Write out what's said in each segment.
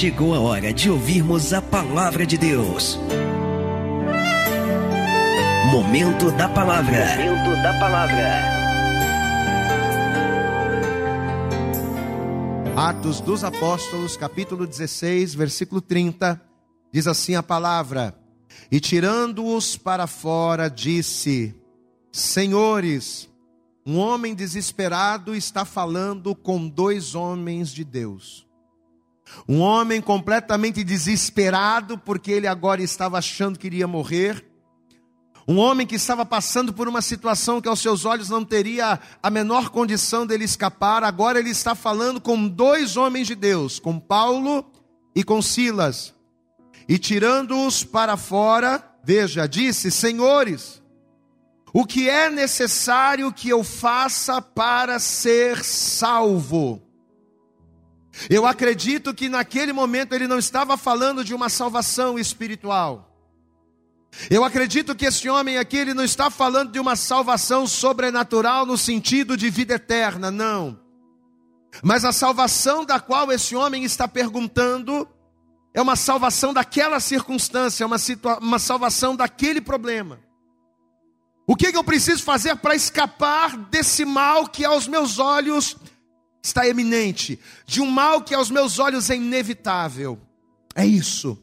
chegou a hora de ouvirmos a palavra de Deus. Momento da palavra. Momento da palavra. Atos dos Apóstolos, capítulo 16, versículo 30, diz assim a palavra: E tirando-os para fora, disse: Senhores, um homem desesperado está falando com dois homens de Deus. Um homem completamente desesperado, porque ele agora estava achando que iria morrer. Um homem que estava passando por uma situação que aos seus olhos não teria a menor condição dele escapar, agora ele está falando com dois homens de Deus, com Paulo e com Silas. E tirando-os para fora, veja, disse: Senhores, o que é necessário que eu faça para ser salvo? Eu acredito que naquele momento ele não estava falando de uma salvação espiritual. Eu acredito que esse homem aqui ele não está falando de uma salvação sobrenatural no sentido de vida eterna, não. Mas a salvação da qual esse homem está perguntando é uma salvação daquela circunstância, uma, uma salvação daquele problema. O que, que eu preciso fazer para escapar desse mal que aos meus olhos está eminente, de um mal que aos meus olhos é inevitável. É isso.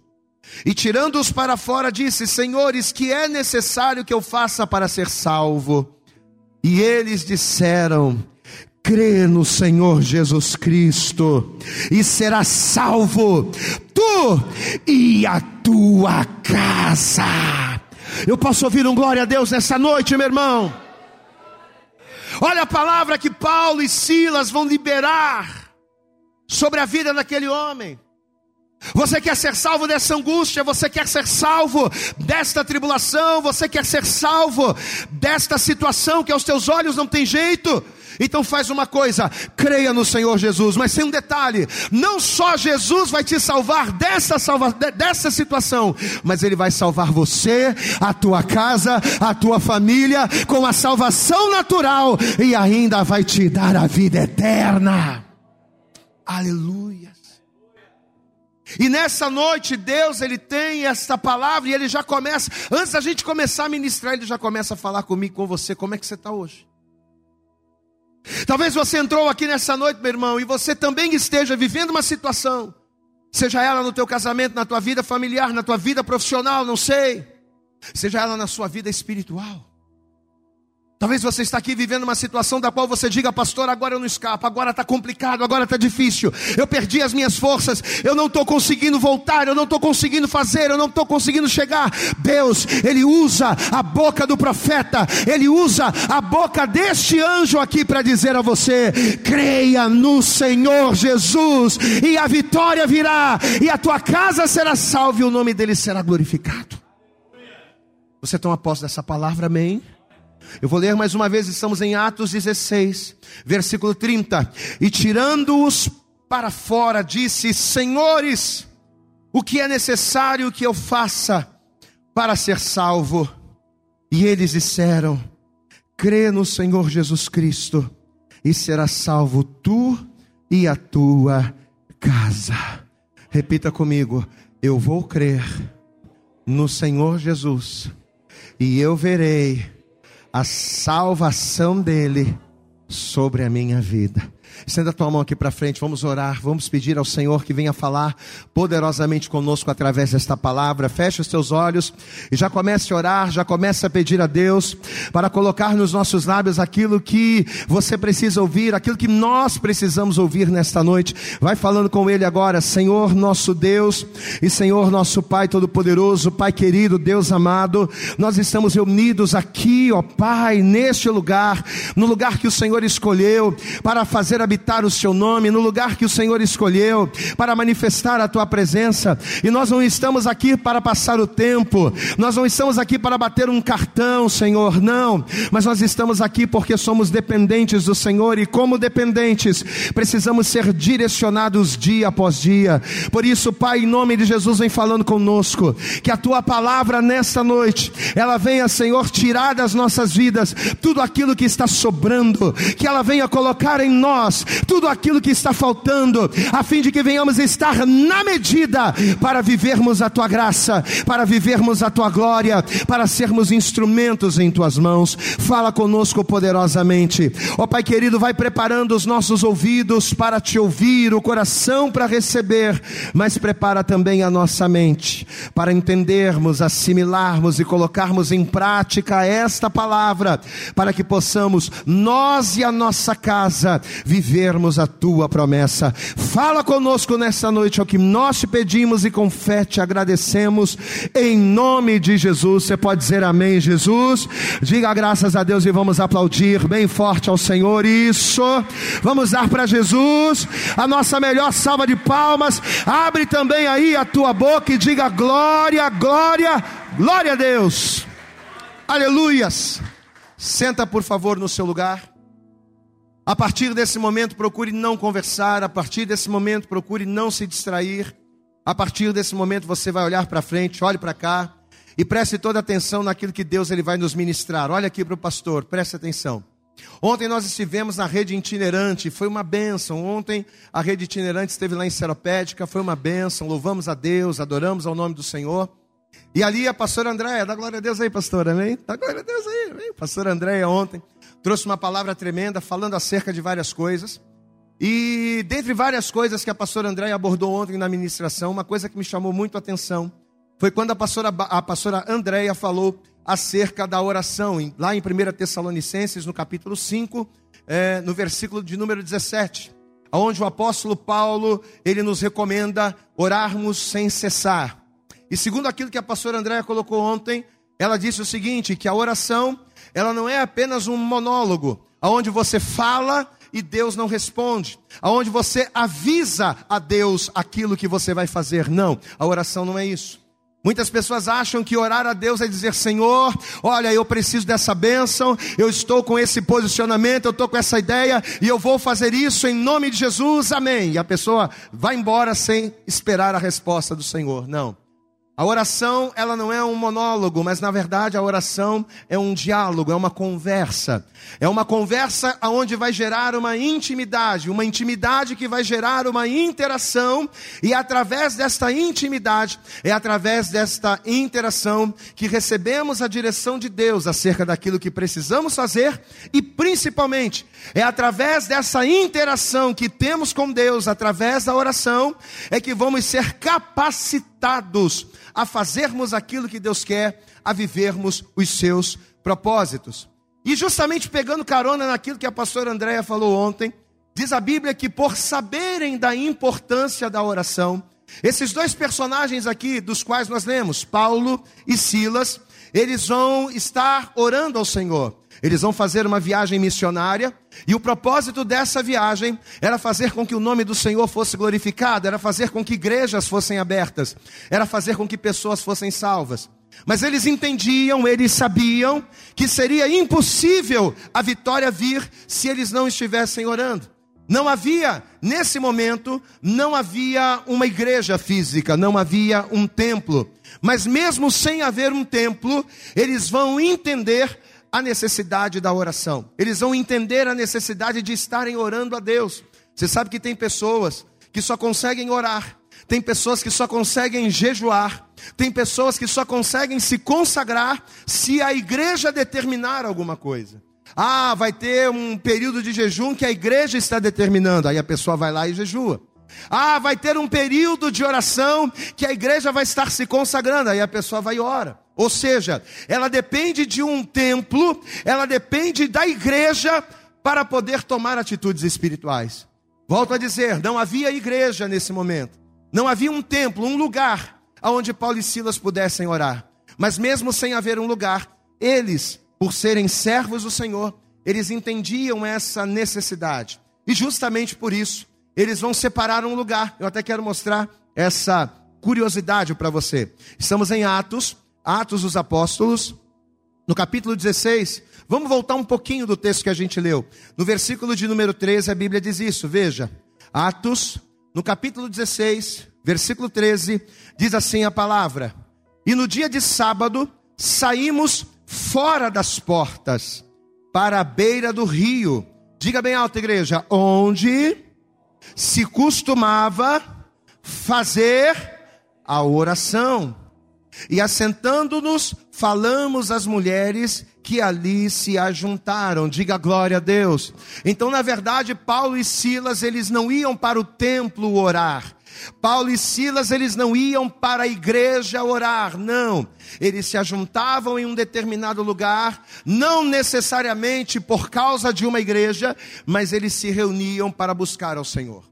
E tirando-os para fora, disse: Senhores, que é necessário que eu faça para ser salvo? E eles disseram: Crê no Senhor Jesus Cristo, e serás salvo, tu e a tua casa. Eu posso ouvir um glória a Deus nessa noite, meu irmão? Olha a palavra que Paulo e Silas vão liberar sobre a vida daquele homem. Você quer ser salvo dessa angústia, você quer ser salvo desta tribulação, você quer ser salvo desta situação que aos teus olhos não tem jeito. Então faz uma coisa, creia no Senhor Jesus, mas tem um detalhe: não só Jesus vai te salvar dessa, salva, dessa situação, mas Ele vai salvar você, a tua casa, a tua família, com a salvação natural e ainda vai te dar a vida eterna. Aleluia. E nessa noite Deus ele tem essa palavra e ele já começa, antes da gente começar a ministrar, ele já começa a falar comigo, com você, como é que você está hoje? Talvez você entrou aqui nessa noite, meu irmão, e você também esteja vivendo uma situação, seja ela no teu casamento, na tua vida familiar, na tua vida profissional, não sei, seja ela na sua vida espiritual. Talvez você está aqui vivendo uma situação da qual você diga, pastor, agora eu não escapo, agora está complicado, agora está difícil, eu perdi as minhas forças, eu não estou conseguindo voltar, eu não estou conseguindo fazer, eu não estou conseguindo chegar. Deus, Ele usa a boca do profeta, Ele usa a boca deste anjo aqui para dizer a você: creia no Senhor Jesus, e a vitória virá, e a tua casa será salva, e o nome dele será glorificado. Você toma posse dessa palavra, amém? Eu vou ler mais uma vez, estamos em Atos 16, versículo 30. E tirando-os para fora, disse: Senhores, o que é necessário que eu faça para ser salvo? E eles disseram: Crê no Senhor Jesus Cristo, e será salvo tu e a tua casa. Repita comigo: Eu vou crer no Senhor Jesus, e eu verei a salvação dele sobre a minha vida. Estenda a tua mão aqui para frente, vamos orar, vamos pedir ao Senhor que venha falar poderosamente conosco através desta palavra. Feche os teus olhos e já comece a orar, já comece a pedir a Deus para colocar nos nossos lábios aquilo que você precisa ouvir, aquilo que nós precisamos ouvir nesta noite. Vai falando com Ele agora, Senhor nosso Deus e Senhor nosso Pai Todo-Poderoso, Pai querido, Deus amado, nós estamos reunidos aqui, ó Pai, neste lugar, no lugar que o Senhor escolheu para fazer a habitar o seu nome, no lugar que o Senhor escolheu, para manifestar a tua presença. E nós não estamos aqui para passar o tempo, nós não estamos aqui para bater um cartão, Senhor, não, mas nós estamos aqui porque somos dependentes do Senhor. E, como dependentes, precisamos ser direcionados dia após dia. Por isso, Pai, em nome de Jesus, vem falando conosco, que a tua palavra nesta noite, ela venha, Senhor, tirar das nossas vidas tudo aquilo que está sobrando, que ela venha colocar em nós nós tudo aquilo que está faltando, a fim de que venhamos estar na medida para vivermos a tua graça, para vivermos a tua glória, para sermos instrumentos em tuas mãos. Fala conosco poderosamente. Ó oh, Pai querido, vai preparando os nossos ouvidos para te ouvir, o coração para receber, mas prepara também a nossa mente para entendermos, assimilarmos e colocarmos em prática esta palavra, para que possamos nós e a nossa casa vivermos a tua promessa. Fala conosco nessa noite, é o que nós te pedimos e com fé te agradecemos, em nome de Jesus. Você pode dizer amém, Jesus? Diga graças a Deus e vamos aplaudir bem forte ao Senhor. Isso, vamos dar para Jesus a nossa melhor salva de palmas. Abre também aí a tua boca e diga glória, glória, glória a Deus. Aleluias. Senta, por favor, no seu lugar. A partir desse momento, procure não conversar. A partir desse momento, procure não se distrair. A partir desse momento, você vai olhar para frente, olhe para cá e preste toda atenção naquilo que Deus ele vai nos ministrar. Olha aqui para o pastor, preste atenção. Ontem nós estivemos na rede itinerante, foi uma bênção. Ontem a rede itinerante esteve lá em Seropédica, foi uma bênção. Louvamos a Deus, adoramos ao nome do Senhor. E ali a pastora Andréia, dá glória a Deus aí, pastora, amém? Dá glória a Deus aí, amém? Pastora Andréia ontem trouxe uma palavra tremenda falando acerca de várias coisas. E dentre várias coisas que a pastora André abordou ontem na ministração, uma coisa que me chamou muito a atenção foi quando a pastora, a pastora Andréia falou acerca da oração, lá em 1 Tessalonicenses, no capítulo 5, é, no versículo de número 17, onde o apóstolo Paulo, ele nos recomenda orarmos sem cessar. E segundo aquilo que a pastora Andréia colocou ontem, ela disse o seguinte, que a oração ela não é apenas um monólogo, aonde você fala e Deus não responde, aonde você avisa a Deus aquilo que você vai fazer. Não, a oração não é isso. Muitas pessoas acham que orar a Deus é dizer: Senhor, olha, eu preciso dessa bênção, eu estou com esse posicionamento, eu estou com essa ideia e eu vou fazer isso em nome de Jesus, amém. E a pessoa vai embora sem esperar a resposta do Senhor. Não. A oração, ela não é um monólogo, mas na verdade a oração é um diálogo, é uma conversa. É uma conversa aonde vai gerar uma intimidade, uma intimidade que vai gerar uma interação, e através desta intimidade, é através desta interação que recebemos a direção de Deus acerca daquilo que precisamos fazer, e principalmente, é através dessa interação que temos com Deus, através da oração, é que vamos ser capacitados a fazermos aquilo que Deus quer, a vivermos os seus propósitos. E justamente pegando carona naquilo que a pastora Andréia falou ontem, diz a Bíblia que por saberem da importância da oração, esses dois personagens aqui, dos quais nós lemos, Paulo e Silas, eles vão estar orando ao Senhor. Eles vão fazer uma viagem missionária, e o propósito dessa viagem era fazer com que o nome do Senhor fosse glorificado, era fazer com que igrejas fossem abertas, era fazer com que pessoas fossem salvas. Mas eles entendiam, eles sabiam que seria impossível a vitória vir se eles não estivessem orando. Não havia, nesse momento, não havia uma igreja física, não havia um templo. Mas mesmo sem haver um templo, eles vão entender a necessidade da oração. Eles vão entender a necessidade de estarem orando a Deus. Você sabe que tem pessoas que só conseguem orar, tem pessoas que só conseguem jejuar, tem pessoas que só conseguem se consagrar se a igreja determinar alguma coisa. Ah, vai ter um período de jejum que a igreja está determinando, aí a pessoa vai lá e jejua. Ah, vai ter um período de oração que a igreja vai estar se consagrando, aí a pessoa vai e ora. Ou seja, ela depende de um templo, ela depende da igreja para poder tomar atitudes espirituais. Volto a dizer, não havia igreja nesse momento. Não havia um templo, um lugar onde Paulo e Silas pudessem orar. Mas mesmo sem haver um lugar, eles, por serem servos do Senhor, eles entendiam essa necessidade. E justamente por isso, eles vão separar um lugar. Eu até quero mostrar essa curiosidade para você. Estamos em Atos, Atos dos Apóstolos, no capítulo 16. Vamos voltar um pouquinho do texto que a gente leu. No versículo de número 13, a Bíblia diz isso. Veja, Atos, no capítulo 16, versículo 13, diz assim a palavra: E no dia de sábado saímos fora das portas, para a beira do rio, Diga bem alto, igreja. Onde se costumava fazer a oração. E assentando-nos, falamos às mulheres que ali se ajuntaram. Diga glória a Deus. Então, na verdade, Paulo e Silas, eles não iam para o templo orar. Paulo e Silas, eles não iam para a igreja orar, não. Eles se ajuntavam em um determinado lugar, não necessariamente por causa de uma igreja, mas eles se reuniam para buscar ao Senhor.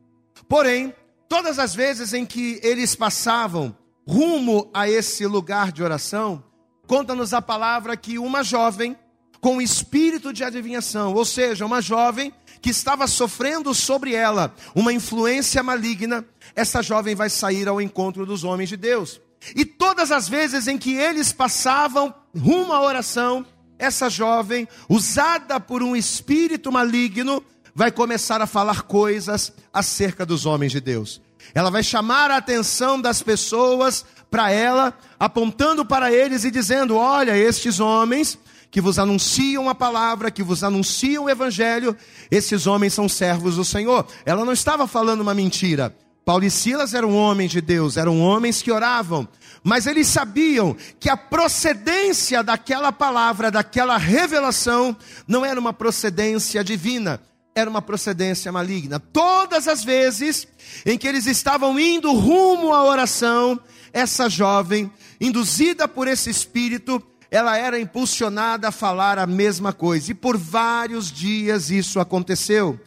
Porém, todas as vezes em que eles passavam rumo a esse lugar de oração, conta-nos a palavra que uma jovem com espírito de adivinhação, ou seja, uma jovem que estava sofrendo sobre ela uma influência maligna, essa jovem vai sair ao encontro dos homens de Deus. E todas as vezes em que eles passavam rumo à oração, essa jovem, usada por um espírito maligno, vai começar a falar coisas acerca dos homens de Deus. Ela vai chamar a atenção das pessoas para ela, apontando para eles e dizendo: Olha, estes homens que vos anunciam a palavra, que vos anunciam o evangelho, esses homens são servos do Senhor. Ela não estava falando uma mentira. Paulo e Silas eram homens de Deus, eram homens que oravam, mas eles sabiam que a procedência daquela palavra, daquela revelação, não era uma procedência divina, era uma procedência maligna. Todas as vezes em que eles estavam indo rumo à oração, essa jovem, induzida por esse espírito, ela era impulsionada a falar a mesma coisa. E por vários dias isso aconteceu.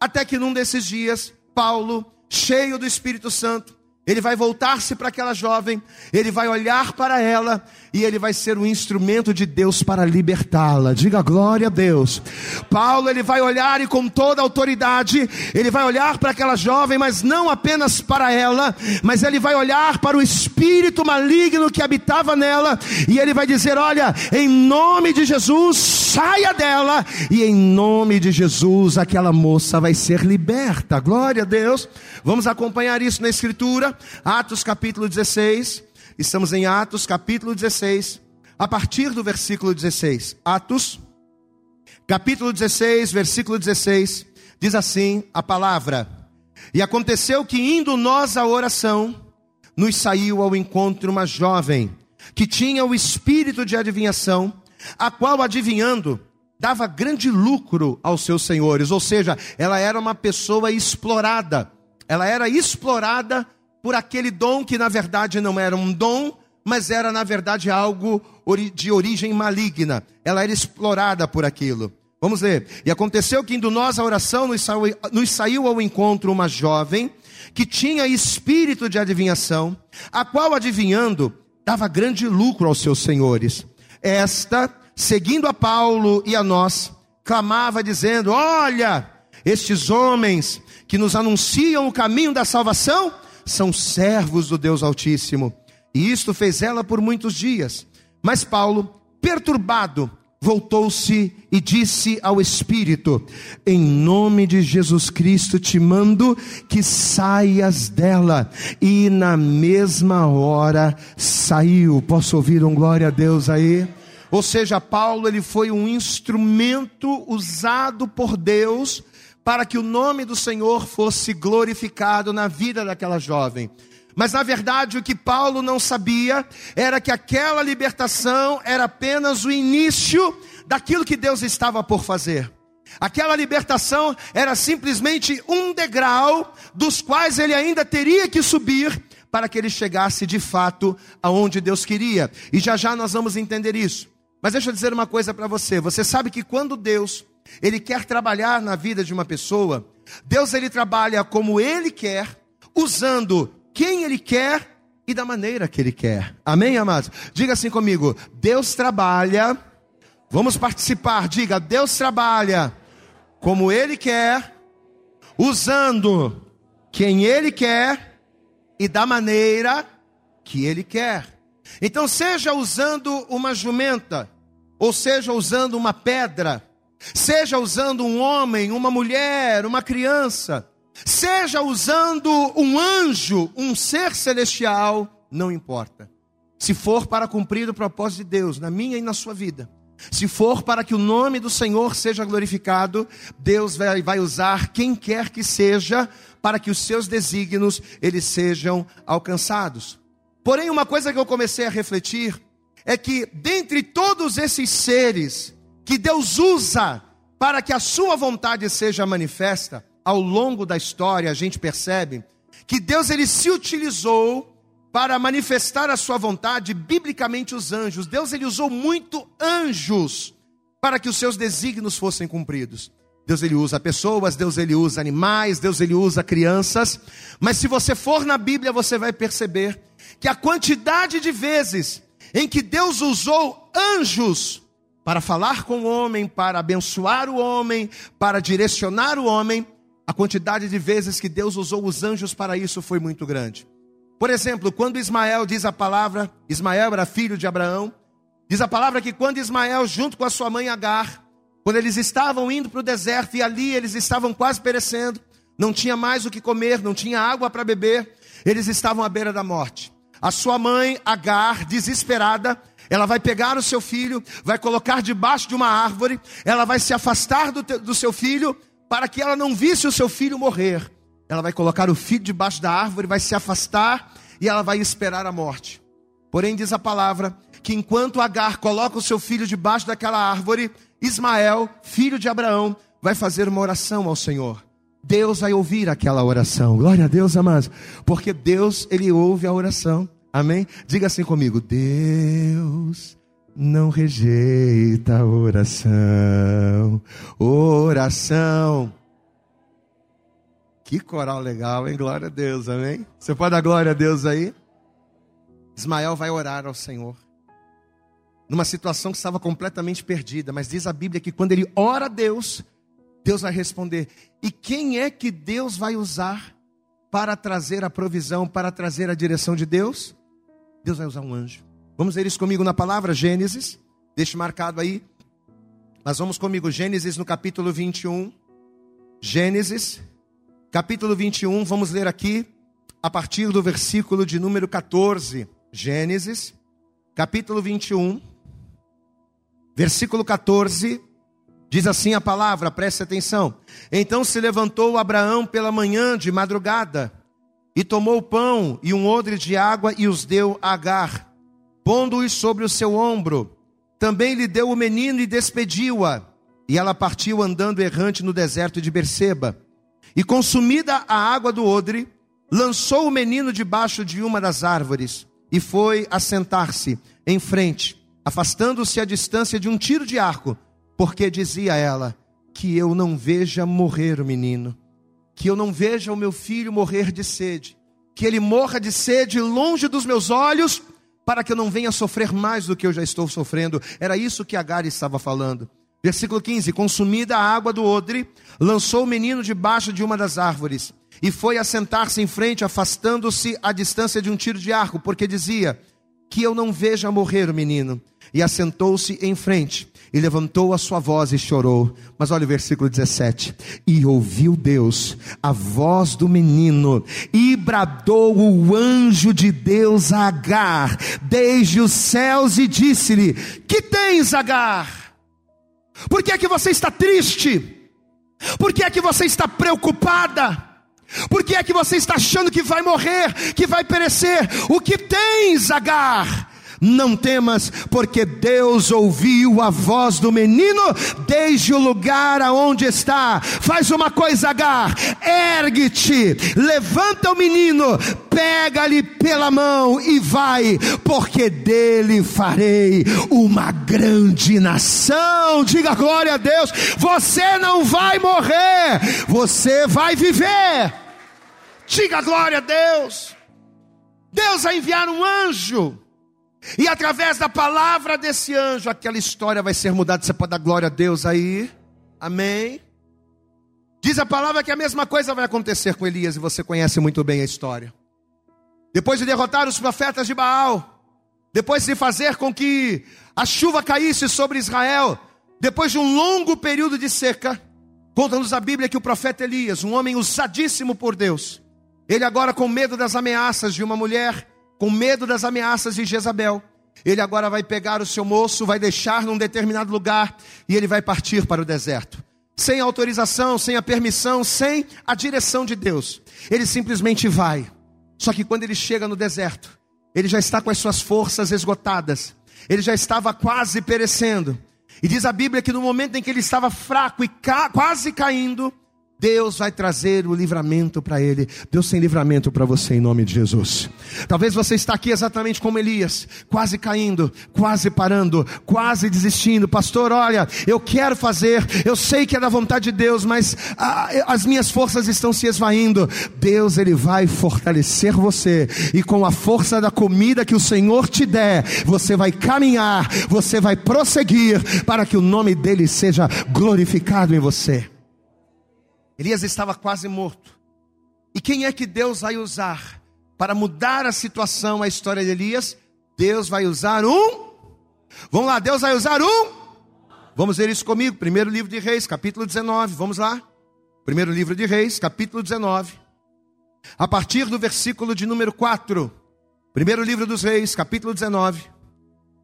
Até que num desses dias, Paulo, cheio do Espírito Santo, ele vai voltar-se para aquela jovem, ele vai olhar para ela e ele vai ser um instrumento de Deus para libertá-la. Diga glória a Deus. Paulo ele vai olhar e com toda autoridade, ele vai olhar para aquela jovem, mas não apenas para ela, mas ele vai olhar para o espírito maligno que habitava nela e ele vai dizer: "Olha, em nome de Jesus, saia dela". E em nome de Jesus, aquela moça vai ser liberta. Glória a Deus. Vamos acompanhar isso na escritura, Atos capítulo 16. Estamos em Atos capítulo 16, a partir do versículo 16. Atos, capítulo 16, versículo 16, diz assim a palavra: E aconteceu que indo nós à oração, nos saiu ao encontro uma jovem que tinha o espírito de adivinhação, a qual adivinhando dava grande lucro aos seus senhores, ou seja, ela era uma pessoa explorada. Ela era explorada por aquele dom que na verdade não era um dom, mas era na verdade algo de origem maligna. Ela era explorada por aquilo. Vamos ler. E aconteceu que indo nós à oração, nos saiu, nos saiu ao encontro uma jovem que tinha espírito de adivinhação, a qual adivinhando dava grande lucro aos seus senhores. Esta, seguindo a Paulo e a nós, clamava dizendo: Olha, estes homens que nos anunciam o caminho da salvação são servos do Deus Altíssimo. E isto fez ela por muitos dias. Mas Paulo, perturbado, voltou-se e disse ao Espírito: Em nome de Jesus Cristo te mando que saias dela. E na mesma hora saiu. Posso ouvir um glória a Deus aí? Ou seja, Paulo ele foi um instrumento usado por Deus para que o nome do Senhor fosse glorificado na vida daquela jovem. Mas na verdade o que Paulo não sabia era que aquela libertação era apenas o início daquilo que Deus estava por fazer. Aquela libertação era simplesmente um degrau dos quais ele ainda teria que subir para que ele chegasse de fato aonde Deus queria. E já já nós vamos entender isso. Mas deixa eu dizer uma coisa para você. Você sabe que quando Deus ele quer trabalhar na vida de uma pessoa, Deus ele trabalha como ele quer, usando quem ele quer e da maneira que ele quer. Amém, amados? Diga assim comigo: Deus trabalha. Vamos participar. Diga: Deus trabalha como ele quer, usando quem ele quer e da maneira que ele quer. Então, seja usando uma jumenta, ou seja usando uma pedra, seja usando um homem, uma mulher, uma criança, seja usando um anjo, um ser celestial, não importa. Se for para cumprir o propósito de Deus na minha e na sua vida, Se for para que o nome do Senhor seja glorificado, Deus vai, usar quem quer que seja para que os seus desígnios eles sejam alcançados. Porém, uma coisa que eu comecei a refletir é que dentre todos esses seres que Deus usa para que a sua vontade seja manifesta, ao longo da história a gente percebe que Deus ele se utilizou para manifestar a sua vontade, biblicamente os anjos. Deus ele usou muito anjos para que os seus desígnios fossem cumpridos. Deus ele usa pessoas, Deus ele usa animais, Deus ele usa crianças. Mas se você for na Bíblia, você vai perceber que a quantidade de vezes em que Deus usou anjos para falar com o homem, para abençoar o homem, para direcionar o homem, a quantidade de vezes que Deus usou os anjos para isso foi muito grande. Por exemplo, quando Ismael diz a palavra, Ismael era filho de Abraão, diz a palavra que quando Ismael, junto com a sua mãe Agar, quando eles estavam indo para o deserto e ali eles estavam quase perecendo, não tinha mais o que comer, não tinha água para beber, eles estavam à beira da morte. A sua mãe Agar, desesperada, ela vai pegar o seu filho, vai colocar debaixo de uma árvore, ela vai se afastar do, do seu filho para que ela não visse o seu filho morrer ela vai colocar o filho debaixo da árvore, vai se afastar e ela vai esperar a morte. Porém, diz a palavra que enquanto Agar coloca o seu filho debaixo daquela árvore, Ismael, filho de Abraão, vai fazer uma oração ao Senhor. Deus vai ouvir aquela oração. Glória a Deus, amados. Porque Deus, Ele ouve a oração. Amém? Diga assim comigo: Deus não rejeita oração. Oração que coral legal, hein? Glória a Deus, amém? Você pode dar glória a Deus aí? Ismael vai orar ao Senhor. Numa situação que estava completamente perdida, mas diz a Bíblia que quando ele ora a Deus, Deus vai responder. E quem é que Deus vai usar para trazer a provisão, para trazer a direção de Deus? Deus vai usar um anjo. Vamos ver isso comigo na palavra Gênesis. Deixe marcado aí. Mas vamos comigo, Gênesis no capítulo 21. Gênesis, capítulo 21, vamos ler aqui a partir do versículo de número 14. Gênesis, capítulo 21, versículo 14, diz assim a palavra, preste atenção. Então se levantou Abraão pela manhã de madrugada, e tomou o pão e um odre de água e os deu a Agar, pondo-os sobre o seu ombro. Também lhe deu o menino e despediu-a, e ela partiu andando errante no deserto de Berseba. E consumida a água do odre, lançou o menino debaixo de uma das árvores e foi assentar-se em frente, afastando-se a distância de um tiro de arco, porque dizia ela: Que eu não veja morrer o menino, que eu não veja o meu filho morrer de sede, que ele morra de sede longe dos meus olhos, para que eu não venha sofrer mais do que eu já estou sofrendo. Era isso que Agar estava falando. Versículo 15: Consumida a água do odre, lançou o menino debaixo de uma das árvores e foi assentar-se em frente, afastando-se à distância de um tiro de arco, porque dizia: Que eu não veja morrer o menino. E assentou-se em frente e levantou a sua voz e chorou. Mas olha o versículo 17: E ouviu Deus a voz do menino, e bradou o anjo de Deus a Agar, desde os céus, e disse-lhe: Que tens, Agar? Por que é que você está triste? Por que é que você está preocupada? Por que é que você está achando que vai morrer, que vai perecer? O que tens, Agar? Não temas, porque Deus ouviu a voz do menino desde o lugar aonde está. Faz uma coisa, Agar, ergue-te, levanta o menino, pega-lhe pela mão e vai, porque dele farei uma grande nação. Diga glória a Deus. Você não vai morrer, você vai viver. Diga glória a Deus. Deus vai enviar um anjo e através da palavra desse anjo, aquela história vai ser mudada. Você pode dar glória a Deus aí? Amém? Diz a palavra que a mesma coisa vai acontecer com Elias, e você conhece muito bem a história. Depois de derrotar os profetas de Baal, depois de fazer com que a chuva caísse sobre Israel, depois de um longo período de seca, conta-nos a Bíblia que o profeta Elias, um homem usadíssimo por Deus, ele agora com medo das ameaças de uma mulher com medo das ameaças de Jezabel, Ele agora vai pegar o seu moço, vai deixar num determinado lugar e ele vai partir para o deserto. Sem autorização, sem a permissão, sem a direção de Deus. Ele simplesmente vai. Só que quando ele chega no deserto, ele já está com as suas forças esgotadas. Ele já estava quase perecendo. E diz a Bíblia que no momento em que ele estava fraco e ca quase caindo, Deus vai trazer o livramento para ele. Deus tem livramento para você em nome de Jesus. Talvez você está aqui exatamente como Elias, quase caindo, quase parando, quase desistindo. Pastor, olha, eu quero fazer, eu sei que é da vontade de Deus, mas as minhas forças estão se esvaindo. Deus ele vai fortalecer você e com a força da comida que o Senhor te der, você vai caminhar, você vai prosseguir para que o nome dele seja glorificado em você. Elias estava quase morto. E quem é que Deus vai usar para mudar a situação, a história de Elias? Deus vai usar um. Vamos lá, Deus vai usar um. Vamos ver isso comigo. Primeiro livro de Reis, capítulo 19. Vamos lá. Primeiro livro de Reis, capítulo 19. A partir do versículo de número 4. Primeiro livro dos Reis, capítulo 19.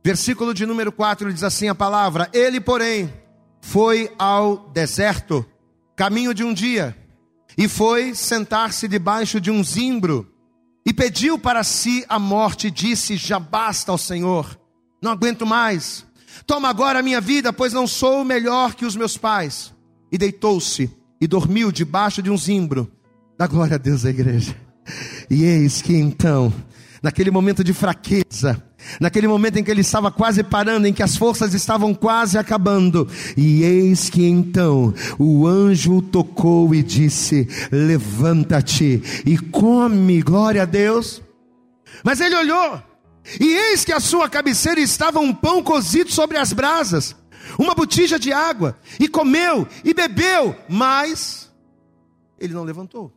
Versículo de número 4 diz assim a palavra: Ele, porém, foi ao deserto caminho de um dia, e foi sentar-se debaixo de um zimbro, e pediu para si a morte, e disse: Já basta ao Senhor, não aguento mais. Toma agora a minha vida, pois não sou melhor que os meus pais. E deitou-se e dormiu debaixo de um zimbro. Dá glória a Deus a igreja. E eis que então, naquele momento de fraqueza, naquele momento em que ele estava quase parando, em que as forças estavam quase acabando, e eis que então o anjo tocou e disse: Levanta-te e come, glória a Deus. Mas ele olhou, e eis que a sua cabeceira estava um pão cozido sobre as brasas, uma botija de água, e comeu e bebeu, mas ele não levantou.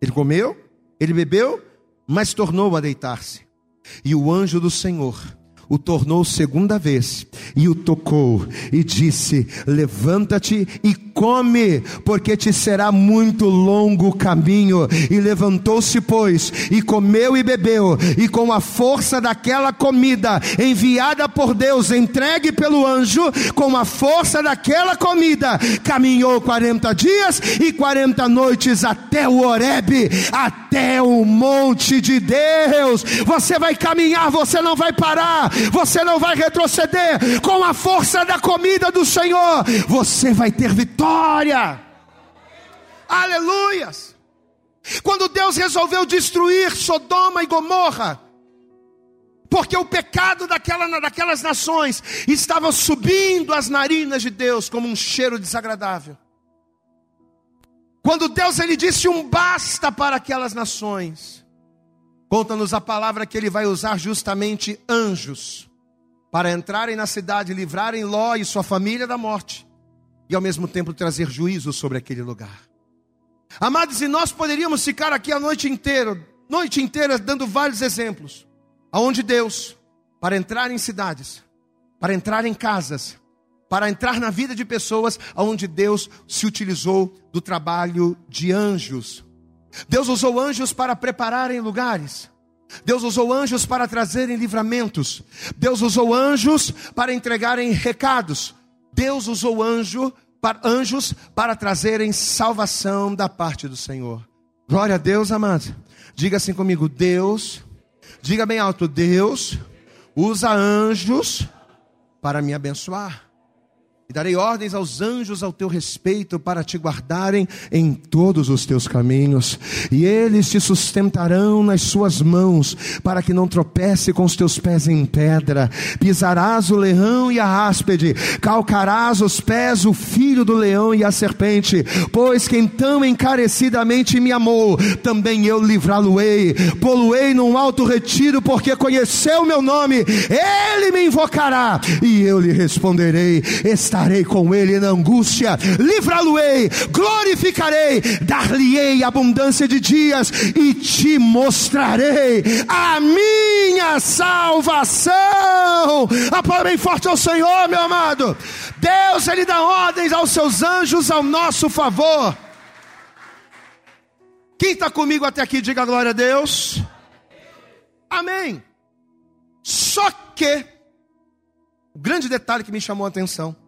Ele comeu, ele bebeu, mas tornou a deitar-se. E o anjo do Senhor o tornou segunda vez e o tocou e disse: Levanta-te e come, porque te será muito longo o caminho. E levantou-se, pois, e comeu e bebeu, e com a força daquela comida enviada por Deus, entregue pelo anjo, com a força daquela comida, caminhou 40 dias e 40 noites até o Horebe, até o monte de Deus. Você vai caminhar, você não vai parar, você não vai retroceder. Com a força da comida do Senhor, você vai ter vitória. Aleluias. Quando Deus resolveu destruir Sodoma e Gomorra, porque o pecado daquela, daquelas nações estava subindo as narinas de Deus como um cheiro desagradável. Quando Deus ele disse um basta para aquelas nações, Conta-nos a palavra que ele vai usar justamente anjos para entrarem na cidade, livrarem Ló e sua família da morte e ao mesmo tempo trazer juízo sobre aquele lugar. Amados, e nós poderíamos ficar aqui a noite inteira, noite inteira dando vários exemplos, aonde Deus, para entrar em cidades, para entrar em casas, para entrar na vida de pessoas, aonde Deus se utilizou do trabalho de anjos Deus usou anjos para prepararem lugares. Deus usou anjos para trazerem livramentos. Deus usou anjos para entregarem recados. Deus usou anjo, para, anjos para trazerem salvação da parte do Senhor. Glória a Deus, amado. Diga assim comigo: Deus, diga bem alto: Deus usa anjos para me abençoar. E darei ordens aos anjos ao teu respeito para te guardarem em todos os teus caminhos. E eles te sustentarão nas suas mãos, para que não tropece com os teus pés em pedra. Pisarás o leão e a áspide, calcarás os pés o filho do leão e a serpente. Pois quem tão encarecidamente me amou, também eu livrá-lo-ei. Poluei num alto retiro, porque conheceu meu nome. Ele me invocará e eu lhe responderei. Está estarei com ele na angústia, livrá-lo-ei, glorificarei, dar-lhe-ei abundância de dias e te mostrarei a minha salvação. Aplauda bem forte ao Senhor, meu amado. Deus, Ele dá ordens aos seus anjos ao nosso favor. Quem está comigo até aqui, diga glória a Deus. Amém. Só que, o grande detalhe que me chamou a atenção,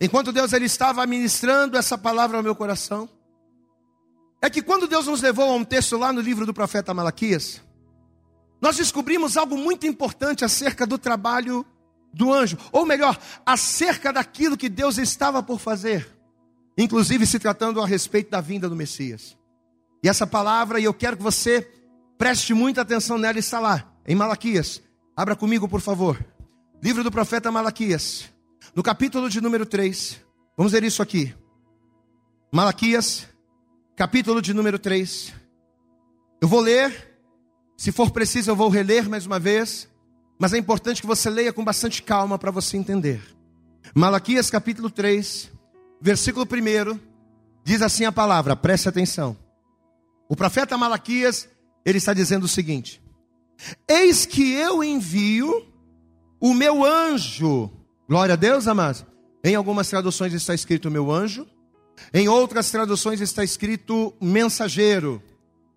enquanto Deus ele estava ministrando essa palavra ao meu coração, é que quando Deus nos levou a um texto lá no livro do profeta Malaquias, nós descobrimos algo muito importante acerca do trabalho do anjo, ou melhor, acerca daquilo que Deus estava por fazer, inclusive se tratando a respeito da vinda do Messias. E essa palavra, e eu quero que você preste muita atenção nela, está lá, em Malaquias. Abra comigo, por favor. Livro do profeta Malaquias, no capítulo de número 3. Vamos ver isso aqui. Malaquias, capítulo de número 3. Eu vou ler se for preciso, eu vou reler mais uma vez, mas é importante que você leia com bastante calma para você entender. Malaquias capítulo 3, versículo 1, diz assim a palavra, preste atenção. O profeta Malaquias, ele está dizendo o seguinte: Eis que eu envio o meu anjo. Glória a Deus, amados. Em algumas traduções está escrito meu anjo, em outras traduções está escrito mensageiro.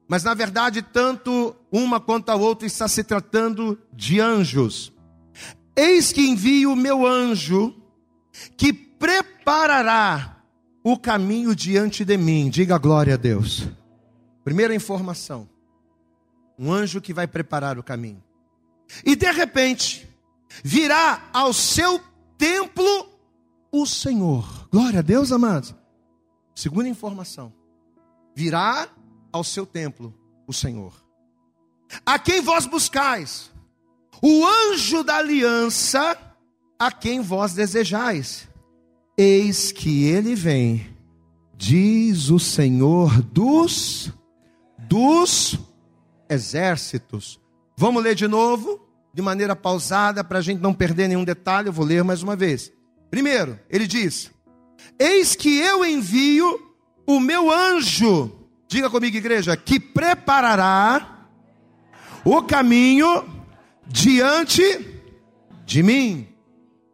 Mas na verdade, tanto uma quanto a outra está se tratando de anjos. Eis que envio o meu anjo, que preparará o caminho diante de mim. Diga glória a Deus. Primeira informação: um anjo que vai preparar o caminho. E de repente, virá ao seu templo o Senhor. Glória a Deus, amados. Segunda informação: virá ao seu templo o Senhor. A quem vós buscais? O anjo da aliança, a quem vós desejais. Eis que ele vem, diz o Senhor dos dos exércitos. Vamos ler de novo, de maneira pausada, para a gente não perder nenhum detalhe. Eu vou ler mais uma vez. Primeiro, ele diz: Eis que eu envio o meu anjo Diga comigo, igreja, que preparará o caminho diante de mim.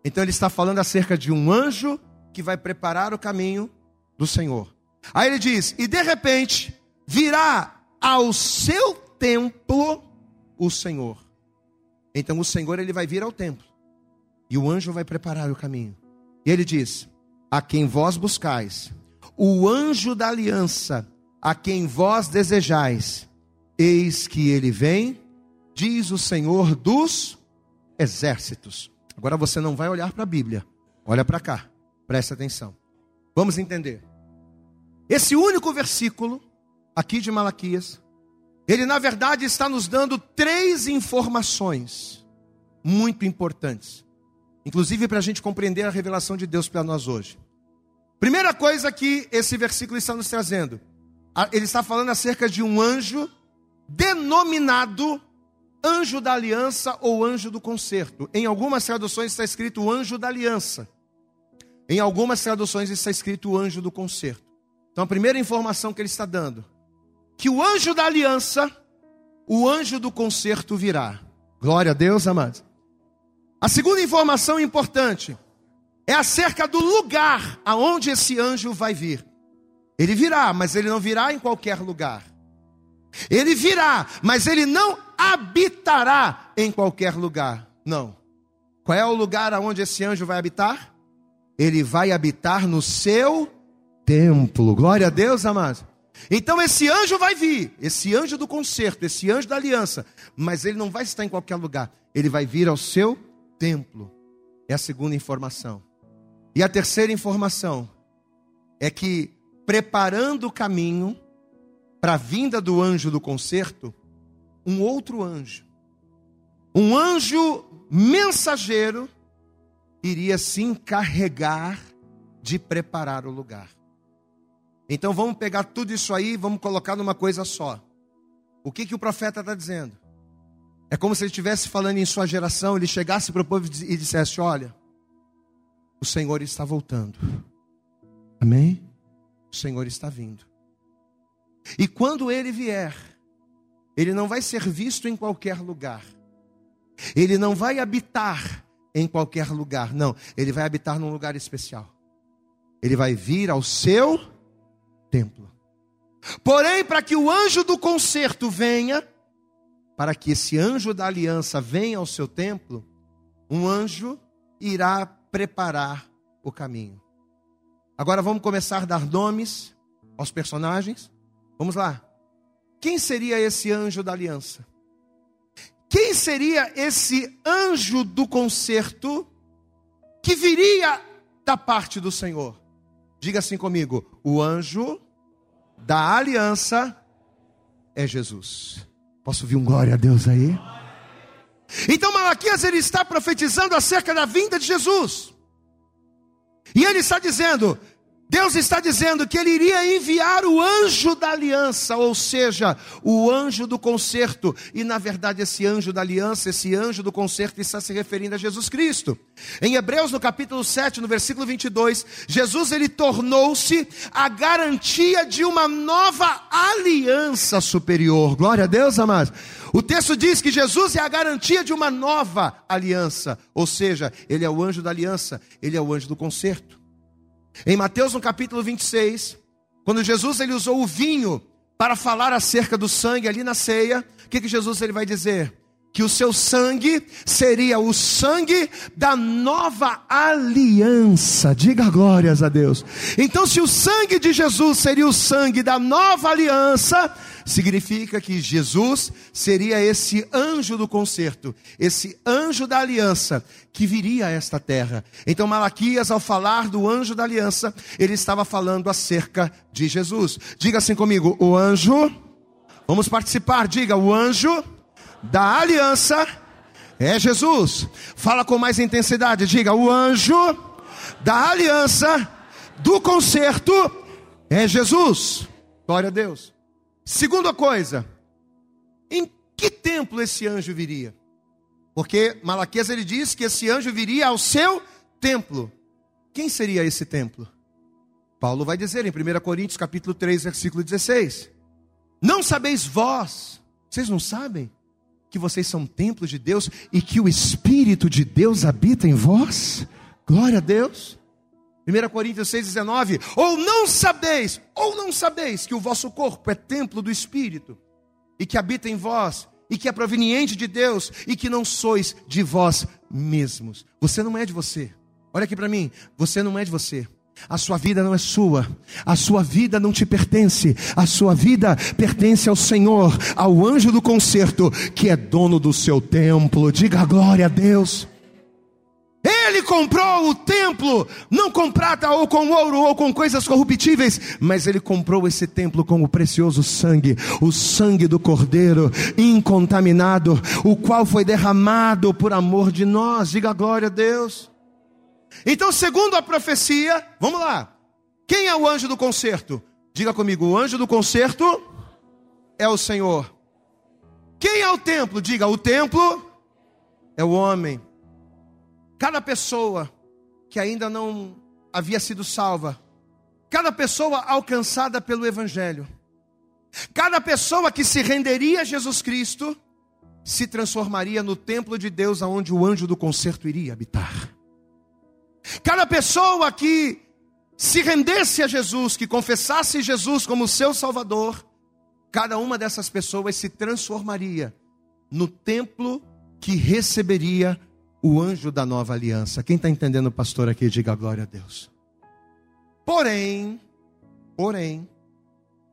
Então ele está falando acerca de um anjo que vai preparar o caminho do Senhor. Aí ele diz: "E de repente virá ao seu templo o Senhor". Então o Senhor ele vai vir ao templo. E o anjo vai preparar o caminho. E ele diz: "A quem vós buscais, o anjo da aliança a quem vós desejais, eis que ele vem, diz o Senhor dos exércitos. Agora você não vai olhar para a Bíblia, olha para cá, presta atenção. Vamos entender. Esse único versículo, aqui de Malaquias, ele na verdade está nos dando três informações muito importantes, inclusive para a gente compreender a revelação de Deus para nós hoje. Primeira coisa que esse versículo está nos trazendo ele está falando acerca de um anjo denominado anjo da aliança ou anjo do concerto. Em algumas traduções está escrito anjo da aliança. Em algumas traduções está escrito anjo do concerto. Então a primeira informação que ele está dando, que o anjo da aliança, o anjo do concerto virá. Glória a Deus, amados. A segunda informação importante é acerca do lugar aonde esse anjo vai vir. Ele virá, mas ele não virá em qualquer lugar. Ele virá, mas ele não habitará em qualquer lugar. Não. Qual é o lugar aonde esse anjo vai habitar? Ele vai habitar no seu templo. Glória a Deus, amados. Então esse anjo vai vir, esse anjo do concerto, esse anjo da aliança, mas ele não vai estar em qualquer lugar. Ele vai vir ao seu templo. É a segunda informação. E a terceira informação é que preparando o caminho para a vinda do anjo do concerto, um outro anjo, um anjo mensageiro, iria se encarregar de preparar o lugar. Então vamos pegar tudo isso aí e vamos colocar numa coisa só. O que, que o profeta está dizendo? É como se ele estivesse falando em sua geração, ele chegasse para o povo e dissesse: Olha, o Senhor está voltando. Amém? o Senhor está vindo. E quando ele vier, ele não vai ser visto em qualquer lugar. Ele não vai habitar em qualquer lugar, não. Ele vai habitar num lugar especial. Ele vai vir ao seu templo. Porém, para que o anjo do concerto venha, para que esse anjo da aliança venha ao seu templo, um anjo irá preparar o caminho. Agora vamos começar a dar nomes aos personagens. Vamos lá. Quem seria esse anjo da aliança? Quem seria esse anjo do concerto que viria da parte do Senhor? Diga assim comigo: o anjo da aliança é Jesus. Posso ouvir um glória a Deus aí? Então Malaquias ele está profetizando acerca da vinda de Jesus. E ele está dizendo: Deus está dizendo que ele iria enviar o anjo da aliança, ou seja, o anjo do concerto. E na verdade, esse anjo da aliança, esse anjo do concerto, está se referindo a Jesus Cristo. Em Hebreus, no capítulo 7, no versículo 22, Jesus ele tornou-se a garantia de uma nova aliança superior. Glória a Deus, amados. O texto diz que Jesus é a garantia de uma nova aliança, ou seja, ele é o anjo da aliança, ele é o anjo do concerto. Em Mateus no capítulo 26, quando Jesus ele usou o vinho para falar acerca do sangue ali na ceia, o que, que Jesus ele vai dizer? Que o seu sangue seria o sangue da nova aliança. Diga glórias a Deus. Então, se o sangue de Jesus seria o sangue da nova aliança, significa que Jesus seria esse anjo do concerto, esse anjo da aliança que viria a esta terra. Então, Malaquias, ao falar do anjo da aliança, ele estava falando acerca de Jesus. Diga assim comigo: o anjo, vamos participar, diga, o anjo da aliança é Jesus. Fala com mais intensidade, diga, o anjo da aliança do concerto é Jesus. Glória a Deus. Segunda coisa, em que templo esse anjo viria? Porque Malaquias ele diz que esse anjo viria ao seu templo. Quem seria esse templo? Paulo vai dizer em 1 Coríntios capítulo 3, versículo 16: Não sabeis vós, vocês não sabem que vocês são templo de Deus e que o espírito de Deus habita em vós? Glória a Deus. 1 Coríntios 6,19, ou não sabeis, ou não sabeis que o vosso corpo é templo do Espírito, e que habita em vós, e que é proveniente de Deus, e que não sois de vós mesmos. Você não é de você. Olha aqui para mim, você não é de você. A sua vida não é sua, a sua vida não te pertence, a sua vida pertence ao Senhor, ao anjo do concerto, que é dono do seu templo. Diga glória a Deus. Ele comprou o templo, não com prata ou com ouro ou com coisas corruptíveis, mas ele comprou esse templo com o precioso sangue, o sangue do Cordeiro incontaminado, o qual foi derramado por amor de nós. Diga glória a Deus. Então, segundo a profecia, vamos lá. Quem é o anjo do concerto? Diga comigo, o anjo do concerto é o Senhor. Quem é o templo? Diga, o templo é o homem. Cada pessoa que ainda não havia sido salva, cada pessoa alcançada pelo Evangelho, cada pessoa que se renderia a Jesus Cristo, se transformaria no templo de Deus, aonde o anjo do concerto iria habitar. Cada pessoa que se rendesse a Jesus, que confessasse Jesus como seu Salvador, cada uma dessas pessoas se transformaria no templo que receberia o anjo da nova aliança. Quem está entendendo, pastor, aqui, diga glória a Deus. Porém, porém,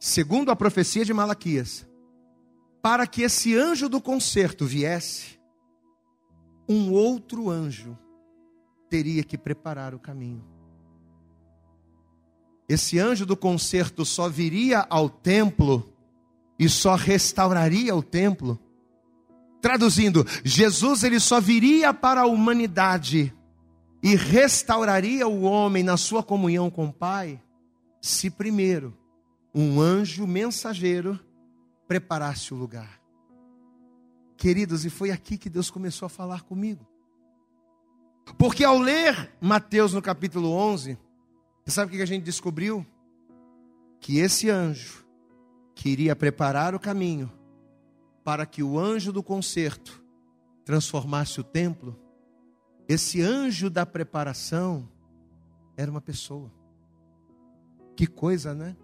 segundo a profecia de Malaquias, para que esse anjo do concerto viesse, um outro anjo teria que preparar o caminho. Esse anjo do concerto só viria ao templo e só restauraria o templo Traduzindo, Jesus ele só viria para a humanidade e restauraria o homem na sua comunhão com o Pai, se primeiro um anjo mensageiro preparasse o lugar. Queridos, e foi aqui que Deus começou a falar comigo. Porque ao ler Mateus no capítulo 11, você sabe o que a gente descobriu? Que esse anjo que iria preparar o caminho para que o anjo do concerto transformasse o templo, esse anjo da preparação era uma pessoa. Que coisa, né?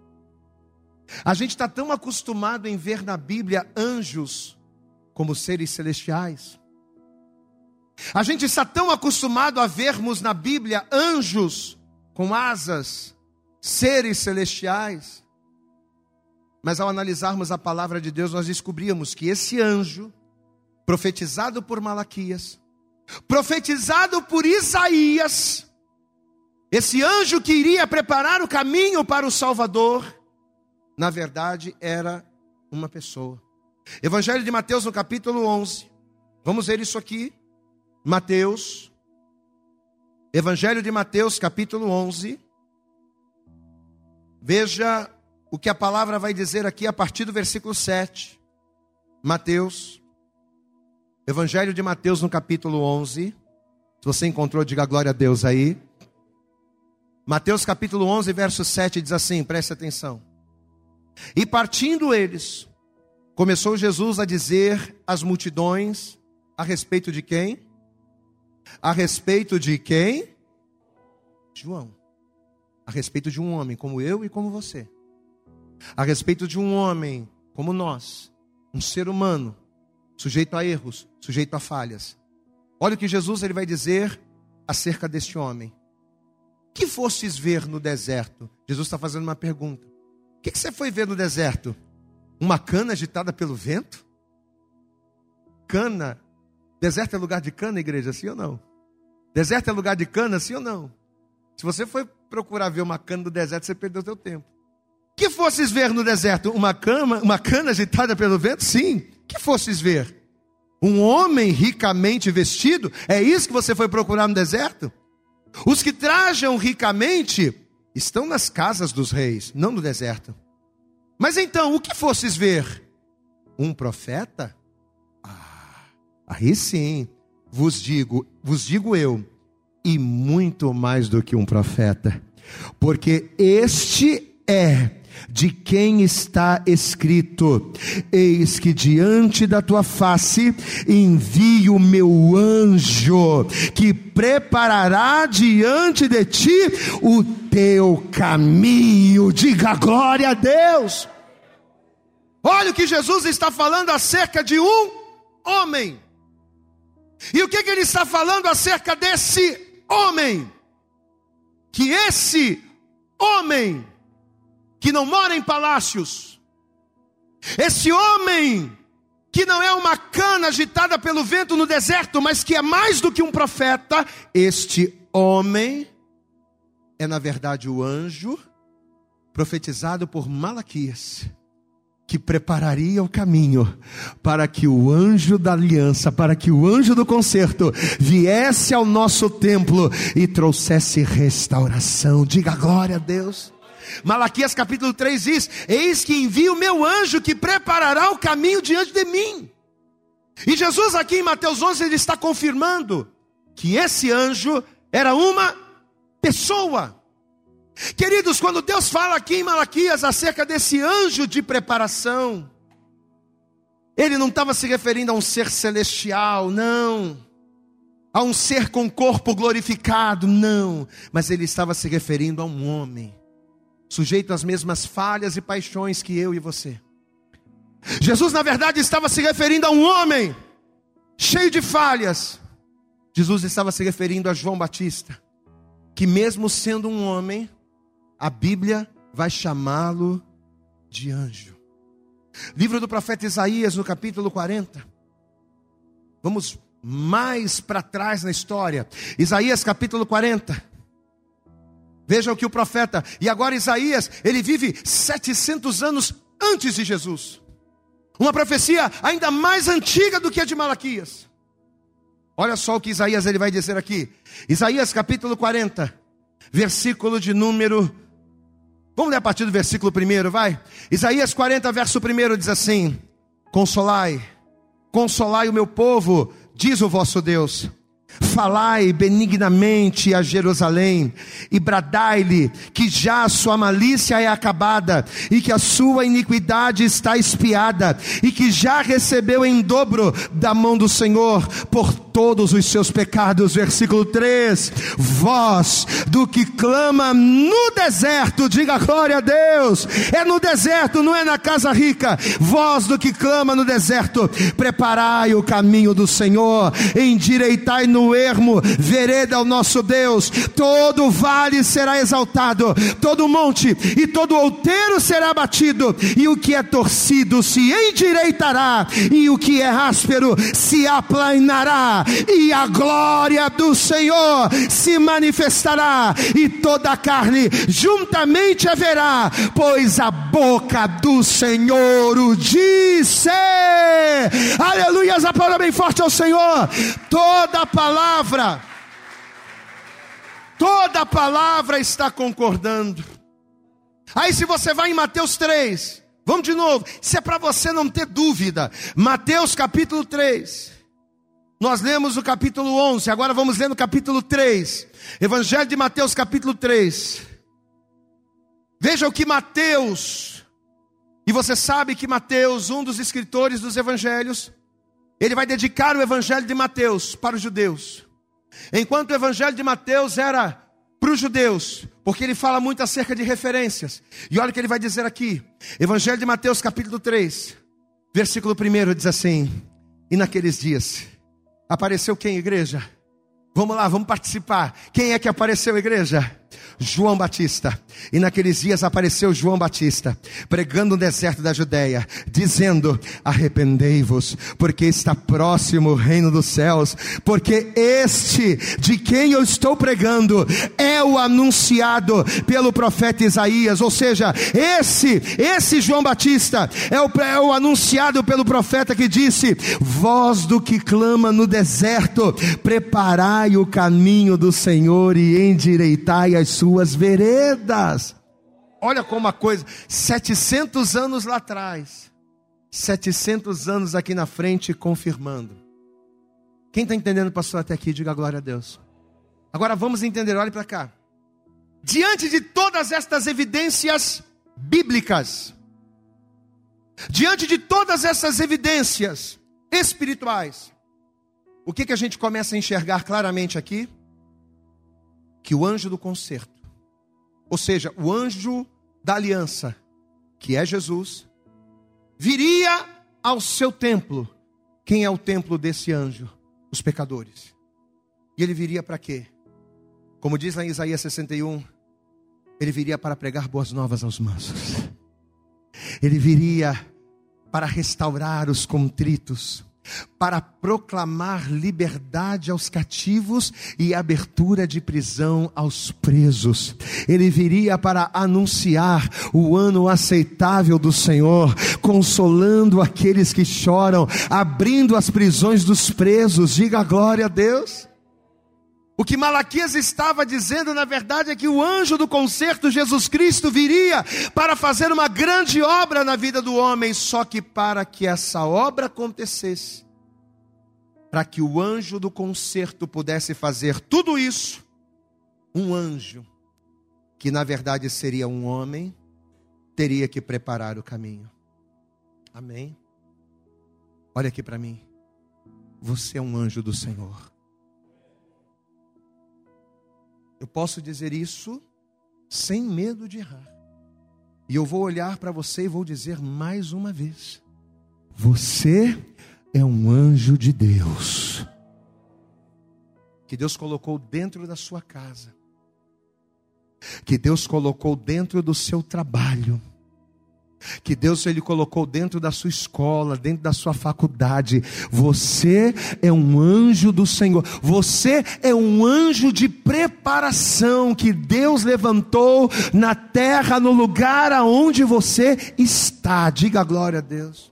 A gente está tão acostumado em ver na Bíblia anjos como seres celestiais. A gente está tão acostumado a vermos na Bíblia anjos com asas, seres celestiais. Mas ao analisarmos a palavra de Deus, nós descobrimos que esse anjo, profetizado por Malaquias, profetizado por Isaías, esse anjo que iria preparar o caminho para o Salvador, na verdade era uma pessoa. Evangelho de Mateus, no capítulo 11. Vamos ver isso aqui. Mateus. Evangelho de Mateus, capítulo 11. Veja o que a palavra vai dizer aqui a partir do versículo 7. Mateus. Evangelho de Mateus, no capítulo 11. Se você encontrou, diga glória a Deus aí. Mateus capítulo 11, verso 7 diz assim: preste atenção. E partindo eles, começou Jesus a dizer às multidões a respeito de quem? A respeito de quem? João. A respeito de um homem como eu e como você. A respeito de um homem como nós, um ser humano, sujeito a erros, sujeito a falhas. Olha o que Jesus ele vai dizer acerca deste homem que fostes ver no deserto? Jesus está fazendo uma pergunta. O que, que você foi ver no deserto? Uma cana agitada pelo vento? Cana. Deserto é lugar de cana, igreja, sim ou não? Deserto é lugar de cana, sim ou não? Se você foi procurar ver uma cana no deserto, você perdeu seu tempo. Que fosses ver no deserto? Uma cama, uma cana agitada pelo vento? Sim. Que fosses ver? Um homem ricamente vestido? É isso que você foi procurar no deserto? Os que trajam ricamente estão nas casas dos reis, não no deserto. Mas então, o que fosses ver? Um profeta? Ah, aí sim, vos digo, vos digo eu, e muito mais do que um profeta, porque este é de quem está escrito: Eis que diante da tua face envio o meu anjo, que preparará diante de ti o teu caminho. Diga glória a Deus. Olha o que Jesus está falando acerca de um homem. E o que, que ele está falando acerca desse homem? Que esse homem que não mora em palácios, esse homem que não é uma cana agitada pelo vento no deserto, mas que é mais do que um profeta, este homem é na verdade o anjo profetizado por Malaquias que prepararia o caminho para que o anjo da aliança, para que o anjo do concerto viesse ao nosso templo e trouxesse restauração. Diga glória a Deus. Malaquias capítulo 3 diz: Eis que envio o meu anjo que preparará o caminho diante de mim. E Jesus, aqui em Mateus 11, ele está confirmando que esse anjo era uma pessoa. Queridos, quando Deus fala aqui em Malaquias acerca desse anjo de preparação, ele não estava se referindo a um ser celestial, não, a um ser com corpo glorificado, não, mas ele estava se referindo a um homem sujeito às mesmas falhas e paixões que eu e você. Jesus, na verdade, estava se referindo a um homem cheio de falhas. Jesus estava se referindo a João Batista, que, mesmo sendo um homem, a Bíblia vai chamá-lo de anjo. Livro do profeta Isaías, no capítulo 40. Vamos mais para trás na história. Isaías, capítulo 40. Veja o que o profeta, e agora Isaías, ele vive 700 anos antes de Jesus. Uma profecia ainda mais antiga do que a de Malaquias. Olha só o que Isaías ele vai dizer aqui. Isaías capítulo 40, versículo de número Vamos ler a partir do versículo 1, vai? Isaías 40, verso 1 diz assim: Consolai, consolai o meu povo, diz o vosso Deus falai benignamente a Jerusalém, e bradai-lhe que já a sua malícia é acabada, e que a sua iniquidade está espiada, e que já recebeu em dobro da mão do Senhor por todos os seus pecados. Versículo 3: Voz do que clama no deserto, diga glória a Deus, é no deserto, não é na casa rica. Voz do que clama no deserto, preparai o caminho do Senhor, endireitai no ermo, vereda ao nosso Deus, todo vale será exaltado, todo monte e todo outeiro será batido, e o que é torcido se endireitará, e o que é áspero se aplanará, e a glória do Senhor se manifestará, e toda a carne juntamente haverá, pois a boca do Senhor o disse. Aleluias, aplauda bem forte ao Senhor. Toda palavra, toda palavra está concordando. Aí, se você vai em Mateus 3, vamos de novo, isso é para você não ter dúvida. Mateus capítulo 3. Nós lemos o capítulo 11, agora vamos ler no capítulo 3. Evangelho de Mateus, capítulo 3. Veja o que Mateus, e você sabe que Mateus, um dos escritores dos evangelhos, ele vai dedicar o evangelho de Mateus para os judeus. Enquanto o evangelho de Mateus era para os judeus, porque ele fala muito acerca de referências. E olha o que ele vai dizer aqui. Evangelho de Mateus, capítulo 3, versículo 1 diz assim: E naqueles dias apareceu quem, igreja? Vamos lá, vamos participar. Quem é que apareceu, igreja? João Batista. E naqueles dias apareceu João Batista, pregando no deserto da Judéia, dizendo: Arrependei-vos, porque está próximo o reino dos céus, porque este de quem eu estou pregando é o anunciado pelo profeta Isaías, ou seja, esse, esse João Batista é o, é o anunciado pelo profeta que disse: Voz do que clama no deserto, preparai o caminho do Senhor e endireitai as suas veredas. Olha como a coisa, 700 anos lá atrás, 700 anos aqui na frente confirmando. Quem está entendendo, pastor, até aqui, diga glória a Deus. Agora vamos entender, olhe para cá. Diante de todas estas evidências bíblicas, diante de todas essas evidências espirituais, o que, que a gente começa a enxergar claramente aqui? Que o anjo do concerto ou seja, o anjo da aliança, que é Jesus, viria ao seu templo. Quem é o templo desse anjo? Os pecadores. E ele viria para quê? Como diz lá em Isaías 61, ele viria para pregar boas novas aos mansos. Ele viria para restaurar os contritos para proclamar liberdade aos cativos e abertura de prisão aos presos. Ele viria para anunciar o ano aceitável do Senhor, consolando aqueles que choram, abrindo as prisões dos presos. Diga glória a Deus. O que Malaquias estava dizendo, na verdade, é que o anjo do concerto, Jesus Cristo, viria para fazer uma grande obra na vida do homem, só que para que essa obra acontecesse, para que o anjo do concerto pudesse fazer tudo isso, um anjo, que na verdade seria um homem, teria que preparar o caminho. Amém? Olha aqui para mim. Você é um anjo do Senhor. Eu posso dizer isso sem medo de errar. E eu vou olhar para você e vou dizer mais uma vez: Você é um anjo de Deus. Que Deus colocou dentro da sua casa. Que Deus colocou dentro do seu trabalho que Deus ele colocou dentro da sua escola, dentro da sua faculdade. Você é um anjo do Senhor. Você é um anjo de preparação que Deus levantou na terra, no lugar aonde você está. Diga glória a Deus.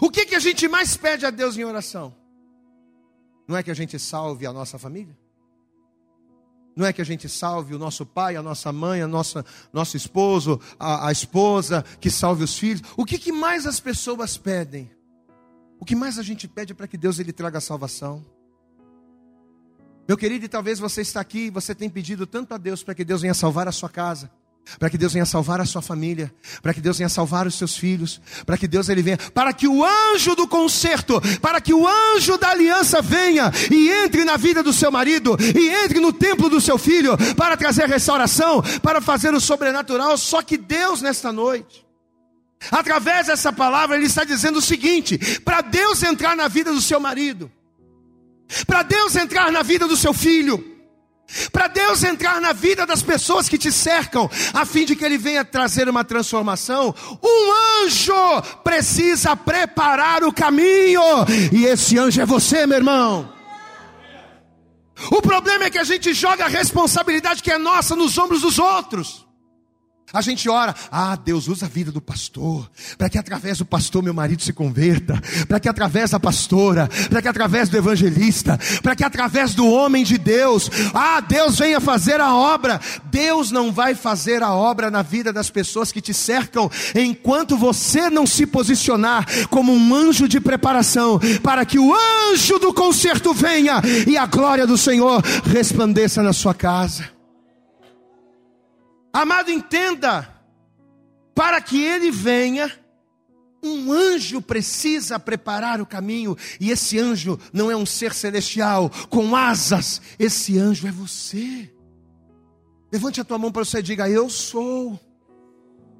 O que que a gente mais pede a Deus em oração? Não é que a gente salve a nossa família? Não é que a gente salve o nosso pai, a nossa mãe, a nossa, nosso esposo, a, a esposa, que salve os filhos. O que, que mais as pessoas pedem? O que mais a gente pede é para que Deus ele traga salvação? Meu querido, e talvez você está aqui, você tem pedido tanto a Deus para que Deus venha salvar a sua casa, para que Deus venha salvar a sua família, para que Deus venha salvar os seus filhos, para que Deus ele venha, para que o anjo do conserto, para que o anjo da aliança venha e entre na vida do seu marido e entre no templo do seu filho para trazer restauração, para fazer o sobrenatural. Só que Deus nesta noite, através dessa palavra, ele está dizendo o seguinte: para Deus entrar na vida do seu marido, para Deus entrar na vida do seu filho, para Deus entrar na vida das pessoas que te cercam, a fim de que Ele venha trazer uma transformação, um anjo precisa preparar o caminho, e esse anjo é você, meu irmão. O problema é que a gente joga a responsabilidade que é nossa nos ombros dos outros. A gente ora, ah, Deus usa a vida do pastor, para que através do pastor meu marido se converta, para que através da pastora, para que através do evangelista, para que através do homem de Deus, ah, Deus venha fazer a obra. Deus não vai fazer a obra na vida das pessoas que te cercam, enquanto você não se posicionar como um anjo de preparação, para que o anjo do concerto venha e a glória do Senhor resplandeça na sua casa. Amado, entenda, para que ele venha, um anjo precisa preparar o caminho, e esse anjo não é um ser celestial com asas, esse anjo é você. Levante a tua mão para você e diga: Eu sou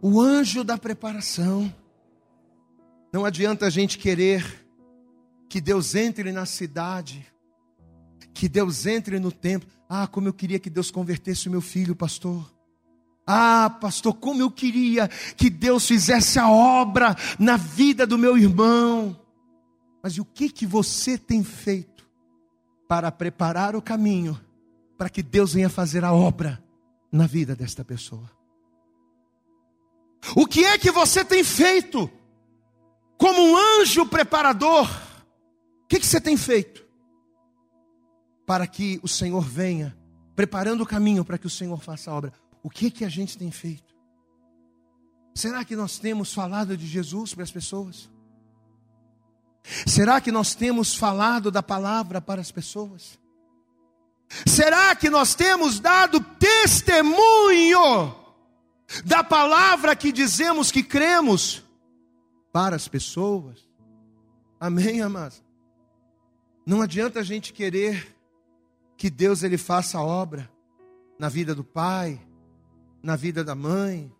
o anjo da preparação. Não adianta a gente querer que Deus entre na cidade, que Deus entre no templo. Ah, como eu queria que Deus convertesse o meu filho, pastor. Ah, pastor, como eu queria que Deus fizesse a obra na vida do meu irmão. Mas o que que você tem feito para preparar o caminho para que Deus venha fazer a obra na vida desta pessoa? O que é que você tem feito como um anjo preparador? O que, que você tem feito para que o Senhor venha preparando o caminho para que o Senhor faça a obra? O que que a gente tem feito? Será que nós temos falado de Jesus para as pessoas? Será que nós temos falado da palavra para as pessoas? Será que nós temos dado testemunho da palavra que dizemos que cremos para as pessoas? Amém, amados? Não adianta a gente querer que Deus ele faça a obra na vida do pai, na vida da mãe,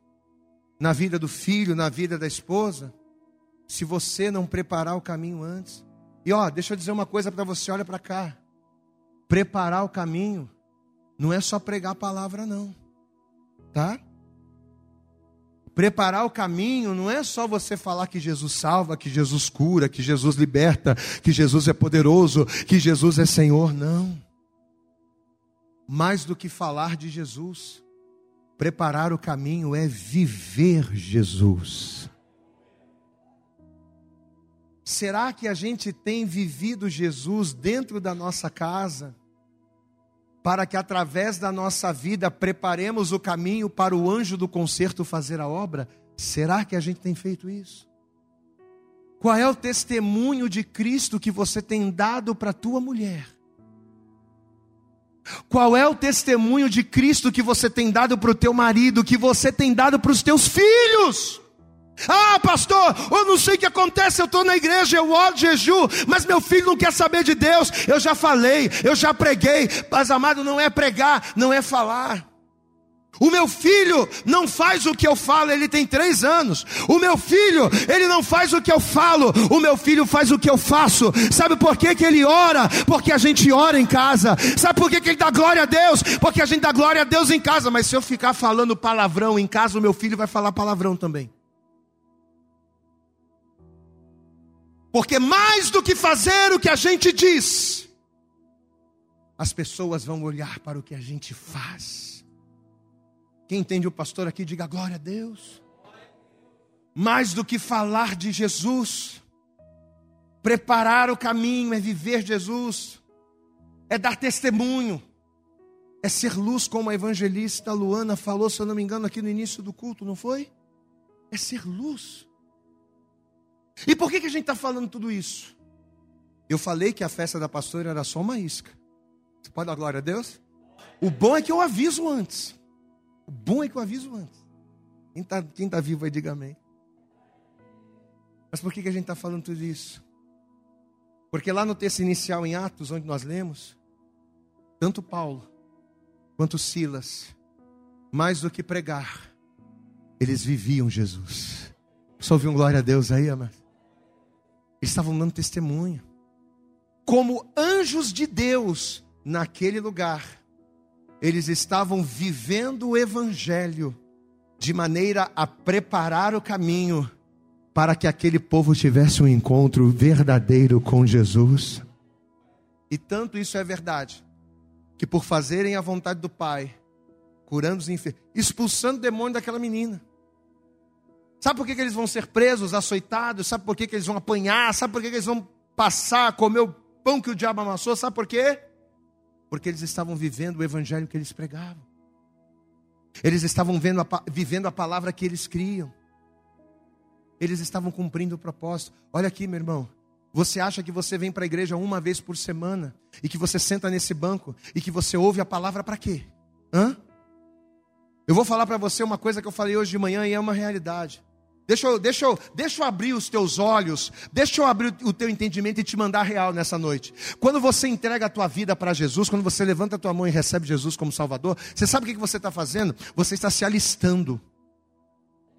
na vida do filho, na vida da esposa, se você não preparar o caminho antes. E ó, deixa eu dizer uma coisa para você, olha para cá. Preparar o caminho não é só pregar a palavra não. Tá? Preparar o caminho não é só você falar que Jesus salva, que Jesus cura, que Jesus liberta, que Jesus é poderoso, que Jesus é Senhor, não. Mais do que falar de Jesus, Preparar o caminho é viver Jesus. Será que a gente tem vivido Jesus dentro da nossa casa, para que através da nossa vida preparemos o caminho para o anjo do concerto fazer a obra? Será que a gente tem feito isso? Qual é o testemunho de Cristo que você tem dado para a tua mulher? Qual é o testemunho de Cristo que você tem dado para o teu marido, que você tem dado para os teus filhos? Ah, pastor, eu não sei o que acontece, eu estou na igreja, eu oro, jejum, mas meu filho não quer saber de Deus. Eu já falei, eu já preguei, mas amado, não é pregar, não é falar. O meu filho não faz o que eu falo, ele tem três anos. O meu filho, ele não faz o que eu falo, o meu filho faz o que eu faço. Sabe por que, que ele ora? Porque a gente ora em casa. Sabe por que, que ele dá glória a Deus? Porque a gente dá glória a Deus em casa. Mas se eu ficar falando palavrão em casa, o meu filho vai falar palavrão também. Porque mais do que fazer o que a gente diz, as pessoas vão olhar para o que a gente faz. Quem entende o pastor aqui, diga glória a Deus. Mais do que falar de Jesus, preparar o caminho é viver Jesus, é dar testemunho, é ser luz, como a evangelista Luana falou, se eu não me engano, aqui no início do culto, não foi? É ser luz. E por que, que a gente está falando tudo isso? Eu falei que a festa da pastora era só uma isca. Você pode dar glória a Deus? O bom é que eu aviso antes. O bom é que eu aviso antes. Quem está quem tá vivo aí, diga amém. Mas por que, que a gente está falando tudo isso? Porque lá no texto inicial em Atos, onde nós lemos, tanto Paulo quanto Silas, mais do que pregar, eles viviam Jesus. Só ouviu um glória a Deus aí, amado? Eles estavam dando testemunho. Como anjos de Deus naquele lugar, eles estavam vivendo o Evangelho de maneira a preparar o caminho para que aquele povo tivesse um encontro verdadeiro com Jesus. E tanto isso é verdade, que por fazerem a vontade do Pai, curando os enfermos, expulsando o demônio daquela menina. Sabe por que, que eles vão ser presos, açoitados? Sabe por que, que eles vão apanhar? Sabe por que, que eles vão passar comer o pão que o diabo amassou? Sabe por quê? Porque eles estavam vivendo o evangelho que eles pregavam. Eles estavam a, vivendo a palavra que eles criam. Eles estavam cumprindo o propósito. Olha aqui, meu irmão. Você acha que você vem para a igreja uma vez por semana e que você senta nesse banco e que você ouve a palavra para quê? Hã? Eu vou falar para você uma coisa que eu falei hoje de manhã e é uma realidade. Deixa eu, deixa, eu, deixa eu abrir os teus olhos, deixa eu abrir o teu entendimento e te mandar real nessa noite. Quando você entrega a tua vida para Jesus, quando você levanta a tua mão e recebe Jesus como Salvador, você sabe o que você está fazendo? Você está se alistando.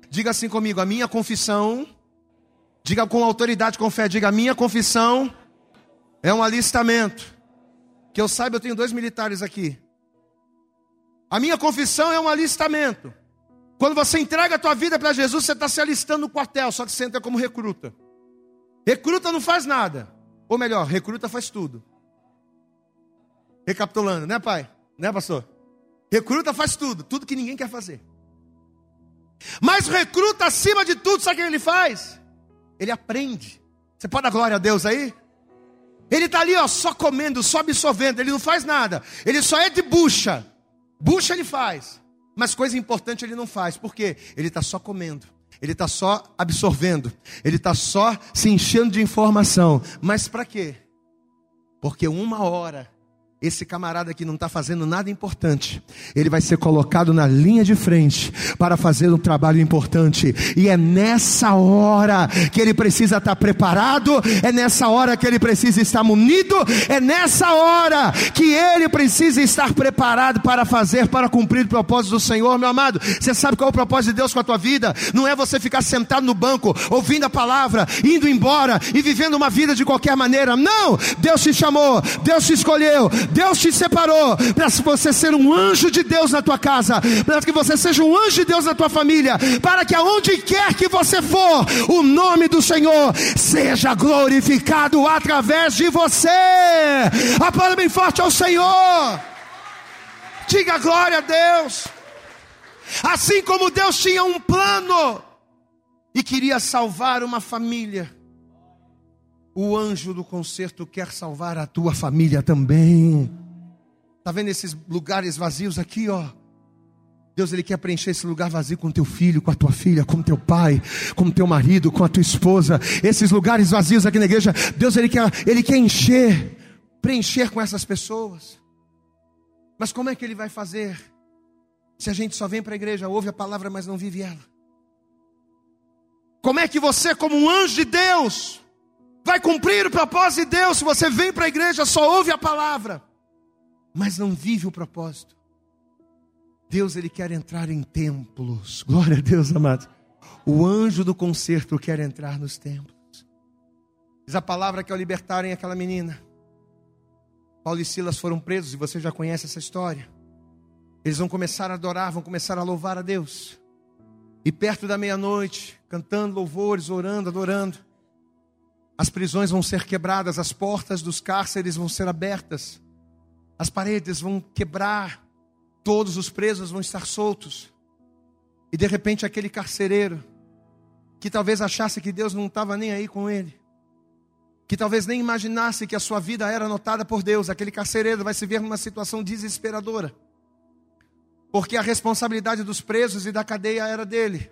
Diga assim comigo: a minha confissão, diga com autoridade, com fé, diga: a minha confissão é um alistamento. Que eu saiba, eu tenho dois militares aqui. A minha confissão é um alistamento. Quando você entrega a tua vida para Jesus, você está se alistando no quartel, só que você entra como recruta. Recruta não faz nada. Ou melhor, recruta faz tudo. Recapitulando, né, pai? Né, pastor? Recruta faz tudo, tudo que ninguém quer fazer. Mas recruta, acima de tudo, sabe o que ele faz? Ele aprende. Você pode dar glória a Deus aí? Ele está ali, ó, só comendo, só absorvendo, ele não faz nada. Ele só é de bucha. Bucha ele faz. Mas coisa importante ele não faz, porque ele está só comendo, ele está só absorvendo, ele está só se enchendo de informação. Mas para quê? Porque uma hora esse camarada que não está fazendo nada importante, ele vai ser colocado na linha de frente para fazer um trabalho importante, e é nessa hora que ele precisa estar preparado, é nessa hora que ele precisa estar munido, é nessa hora que ele precisa estar preparado para fazer, para cumprir o propósito do Senhor, meu amado. Você sabe qual é o propósito de Deus com a tua vida? Não é você ficar sentado no banco, ouvindo a palavra, indo embora e vivendo uma vida de qualquer maneira. Não! Deus te chamou, Deus te escolheu, Deus te separou para você ser um anjo de Deus na tua casa, para que você seja um anjo de Deus na tua família, para que aonde quer que você for, o nome do Senhor seja glorificado através de você. Aplauda bem forte ao Senhor. Diga glória a Deus. Assim como Deus tinha um plano e queria salvar uma família o anjo do concerto quer salvar a tua família também. Está vendo esses lugares vazios aqui, ó? Deus ele quer preencher esse lugar vazio com teu filho, com a tua filha, com teu pai, com teu marido, com a tua esposa. Esses lugares vazios aqui na igreja, Deus ele quer, ele quer encher, preencher com essas pessoas. Mas como é que ele vai fazer? Se a gente só vem para a igreja, ouve a palavra, mas não vive ela. Como é que você, como um anjo de Deus, vai cumprir o propósito de Deus se você vem para a igreja, só ouve a palavra? mas não vive o propósito. Deus ele quer entrar em templos. Glória a Deus, amado. O anjo do concerto quer entrar nos templos. Diz a palavra que ao libertarem aquela menina, Paulo e Silas foram presos e você já conhece essa história. Eles vão começar a adorar, vão começar a louvar a Deus. E perto da meia-noite, cantando louvores, orando, adorando, as prisões vão ser quebradas, as portas dos cárceres vão ser abertas as paredes vão quebrar, todos os presos vão estar soltos. E de repente aquele carcereiro, que talvez achasse que Deus não estava nem aí com ele, que talvez nem imaginasse que a sua vida era anotada por Deus, aquele carcereiro vai se ver numa situação desesperadora, porque a responsabilidade dos presos e da cadeia era dele,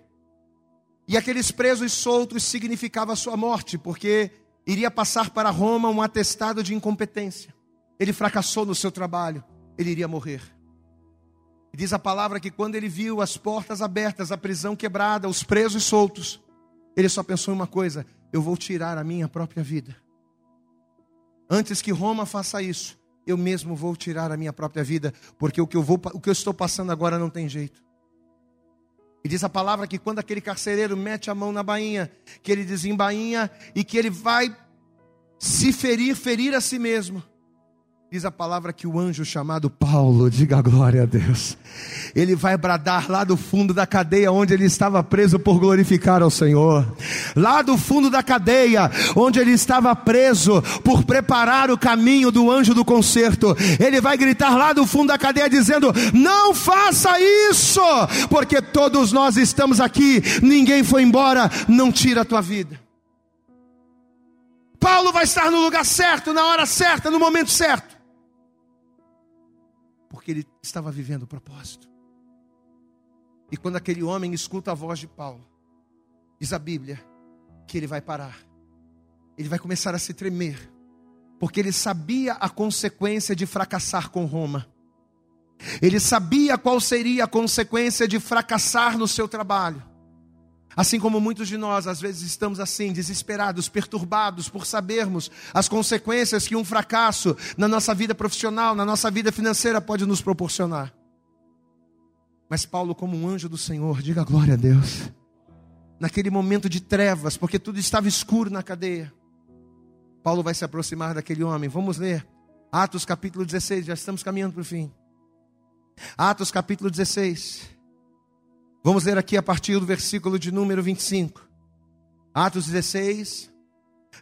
e aqueles presos soltos significava a sua morte, porque iria passar para Roma um atestado de incompetência. ele fracassou no seu trabalho, ele iria morrer. E diz a palavra que quando ele viu as portas abertas, a prisão quebrada, os presos soltos, ele só pensou em uma coisa: eu vou tirar a minha própria vida. Antes que Roma faça isso, eu mesmo vou tirar a minha própria vida, porque o que eu, vou, o que eu estou passando agora não tem jeito. E diz a palavra que quando aquele carcereiro mete a mão na bainha, que ele desembainha e que ele vai se ferir, ferir a si mesmo. Diz a palavra que o anjo chamado Paulo, diga glória a Deus, ele vai bradar lá do fundo da cadeia onde ele estava preso por glorificar ao Senhor, lá do fundo da cadeia onde ele estava preso por preparar o caminho do anjo do concerto, ele vai gritar lá do fundo da cadeia dizendo: Não faça isso, porque todos nós estamos aqui, ninguém foi embora, não tira a tua vida. Paulo vai estar no lugar certo, na hora certa, no momento certo estava vivendo o propósito. E quando aquele homem escuta a voz de Paulo, diz a Bíblia que ele vai parar, ele vai começar a se tremer, porque ele sabia a consequência de fracassar com Roma. Ele sabia qual seria a consequência de fracassar no seu trabalho. Assim como muitos de nós, às vezes, estamos assim, desesperados, perturbados por sabermos as consequências que um fracasso na nossa vida profissional, na nossa vida financeira pode nos proporcionar. Mas Paulo, como um anjo do Senhor, diga glória a Deus, naquele momento de trevas, porque tudo estava escuro na cadeia, Paulo vai se aproximar daquele homem. Vamos ler Atos capítulo 16, já estamos caminhando para o fim. Atos capítulo 16. Vamos ler aqui a partir do versículo de número 25. Atos 16,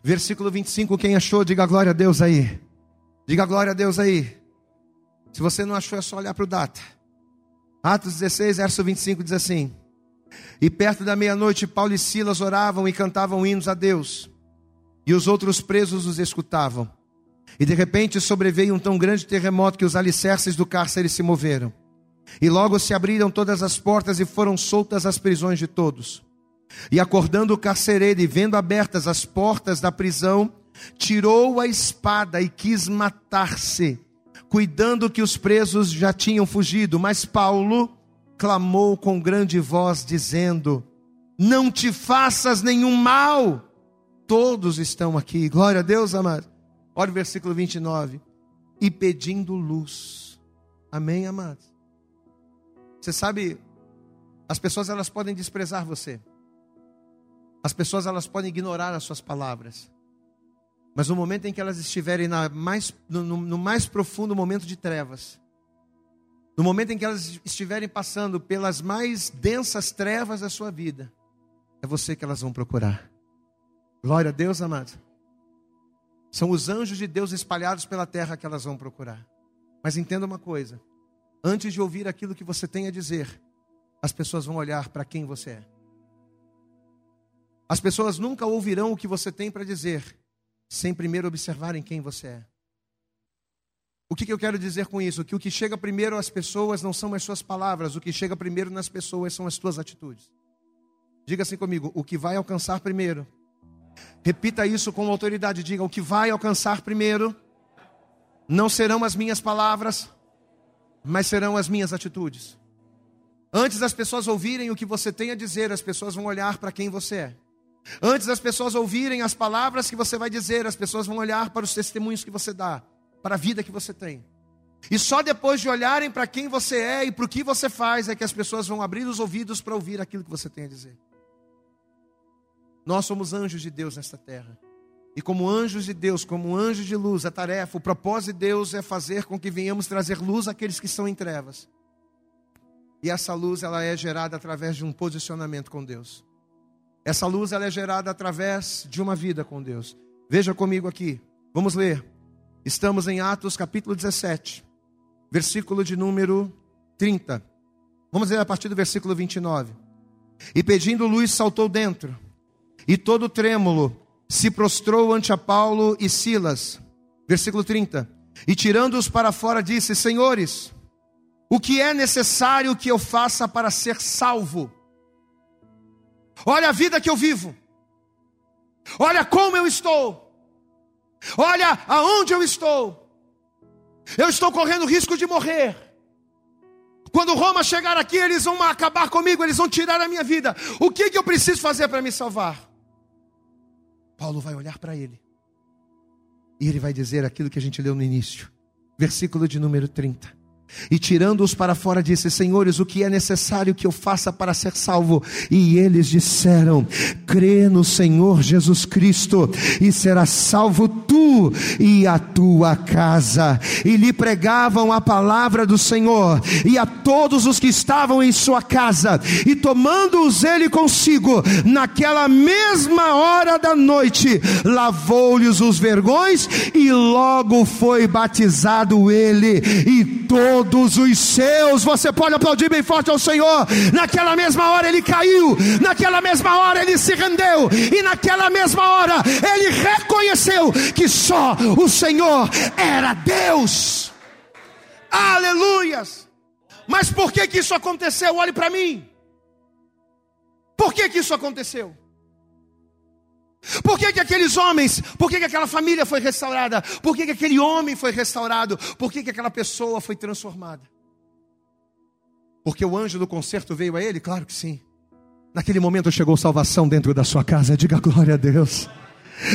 versículo 25. Quem achou, diga glória a Deus aí. Diga glória a Deus aí. Se você não achou, é só olhar para o data. Atos 16, verso 25 diz assim: E perto da meia-noite, Paulo e Silas oravam e cantavam hinos a Deus, e os outros presos os escutavam. E de repente sobreveio um tão grande terremoto que os alicerces do cárcere se moveram. E logo se abriram todas as portas e foram soltas as prisões de todos. E acordando o carcereiro e vendo abertas as portas da prisão, tirou a espada e quis matar-se, cuidando que os presos já tinham fugido. Mas Paulo clamou com grande voz, dizendo: Não te faças nenhum mal, todos estão aqui. Glória a Deus, amado. Olha o versículo 29. E pedindo luz. Amém, amados? Você sabe, as pessoas elas podem desprezar você. As pessoas elas podem ignorar as suas palavras. Mas no momento em que elas estiverem mais, no, no mais profundo momento de trevas, no momento em que elas estiverem passando pelas mais densas trevas da sua vida, é você que elas vão procurar. Glória a Deus, amado. São os anjos de Deus espalhados pela terra que elas vão procurar. Mas entenda uma coisa: Antes de ouvir aquilo que você tem a dizer, as pessoas vão olhar para quem você é. As pessoas nunca ouvirão o que você tem para dizer, sem primeiro observarem quem você é. O que, que, eu quero dizer com isso? Que o que chega primeiro às pessoas não são as suas palavras, o que chega primeiro nas pessoas são as suas atitudes. Diga assim comigo: o que vai alcançar primeiro. Repita isso com autoridade. Diga: o que vai alcançar primeiro não serão as minhas palavras, mas serão as minhas atitudes. Antes das pessoas ouvirem o que você tem a dizer, as pessoas vão olhar para quem você é. Antes das pessoas ouvirem as palavras que você vai dizer, as pessoas vão olhar para os testemunhos que você dá, para a vida que você tem. E só depois de olharem para quem você é e para o que você faz é que as pessoas vão abrir os ouvidos para ouvir aquilo que você tem a dizer. Nós somos anjos de Deus nesta terra. E como anjos de Deus, como anjos de luz, a tarefa, o propósito de Deus é fazer com que venhamos trazer luz àqueles que estão em trevas. E essa luz ela é gerada através de um posicionamento com Deus. Essa luz ela é gerada através de uma vida com Deus. Veja comigo aqui. Vamos ler. Estamos em Atos capítulo 17, versículo de número 30. Vamos ler a partir do versículo 29. E pedindo luz saltou dentro, e todo trêmulo se prostrou ante a Paulo e Silas. Versículo 30. E tirando-os para fora, disse: Senhores, o que é necessário que eu faça para ser salvo? Olha a vida que eu vivo. Olha como eu estou. Olha aonde eu estou. Eu estou correndo risco de morrer. Quando Roma chegar aqui, eles vão acabar comigo, eles vão tirar a minha vida. O que, que eu preciso fazer para me salvar? Paulo vai olhar para ele. E ele vai dizer aquilo que a gente leu no início, versículo de número 30. E tirando-os para fora, disse: Senhores, o que é necessário que eu faça para ser salvo? E eles disseram: Crê no Senhor Jesus Cristo, e serás salvo tu e a tua casa. E lhe pregavam a palavra do Senhor, e a todos os que estavam em sua casa. E tomando-os ele consigo, naquela mesma hora da noite, lavou-lhes os vergões, e logo foi batizado ele, e todos todos os seus. Você pode aplaudir bem forte ao Senhor. Naquela mesma hora ele caiu, naquela mesma hora ele se rendeu, e naquela mesma hora ele reconheceu que só o Senhor era Deus. Aleluias! Mas por que que isso aconteceu? Olhe para mim. Por que que isso aconteceu? Por que, que aqueles homens, por que, que aquela família foi restaurada? Por que, que aquele homem foi restaurado? Por que, que aquela pessoa foi transformada? Porque o anjo do concerto veio a ele? Claro que sim. Naquele momento chegou salvação dentro da sua casa, diga glória a Deus.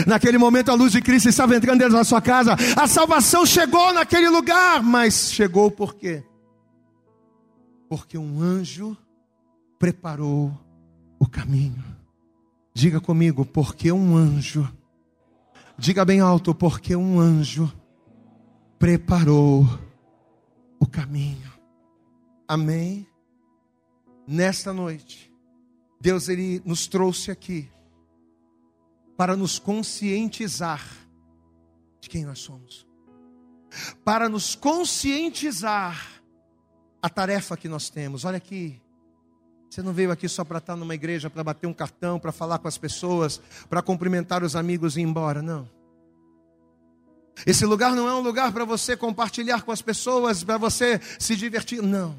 Naquele momento a luz de Cristo estava entrando dentro da sua casa, a salvação chegou naquele lugar, mas chegou por quê? Porque um anjo preparou o caminho. Diga comigo, porque um anjo, diga bem alto, porque um anjo preparou o caminho. Amém? Nesta noite, Deus ele nos trouxe aqui para nos conscientizar de quem nós somos. Para nos conscientizar a tarefa que nós temos. Olha aqui, você não veio aqui só para estar numa igreja, para bater um cartão, para falar com as pessoas, para cumprimentar os amigos e ir embora, não. Esse lugar não é um lugar para você compartilhar com as pessoas, para você se divertir, não.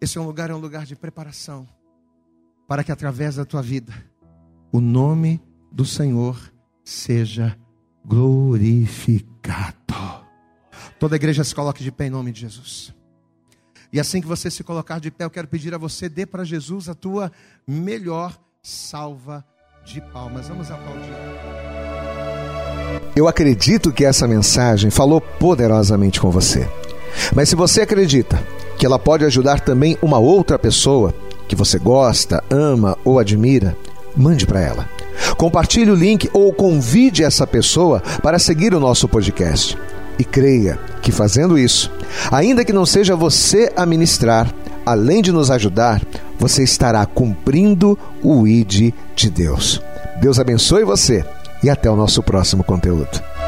Esse é um lugar, é um lugar de preparação, para que através da tua vida, o nome do Senhor seja glorificado. Toda a igreja se coloque de pé em nome de Jesus. E assim que você se colocar de pé, eu quero pedir a você, dê para Jesus a tua melhor salva de palmas. Vamos aplaudir. Eu acredito que essa mensagem falou poderosamente com você. Mas se você acredita que ela pode ajudar também uma outra pessoa que você gosta, ama ou admira, mande para ela. Compartilhe o link ou convide essa pessoa para seguir o nosso podcast. E creia que fazendo isso, ainda que não seja você a ministrar, além de nos ajudar, você estará cumprindo o ID de Deus. Deus abençoe você e até o nosso próximo conteúdo.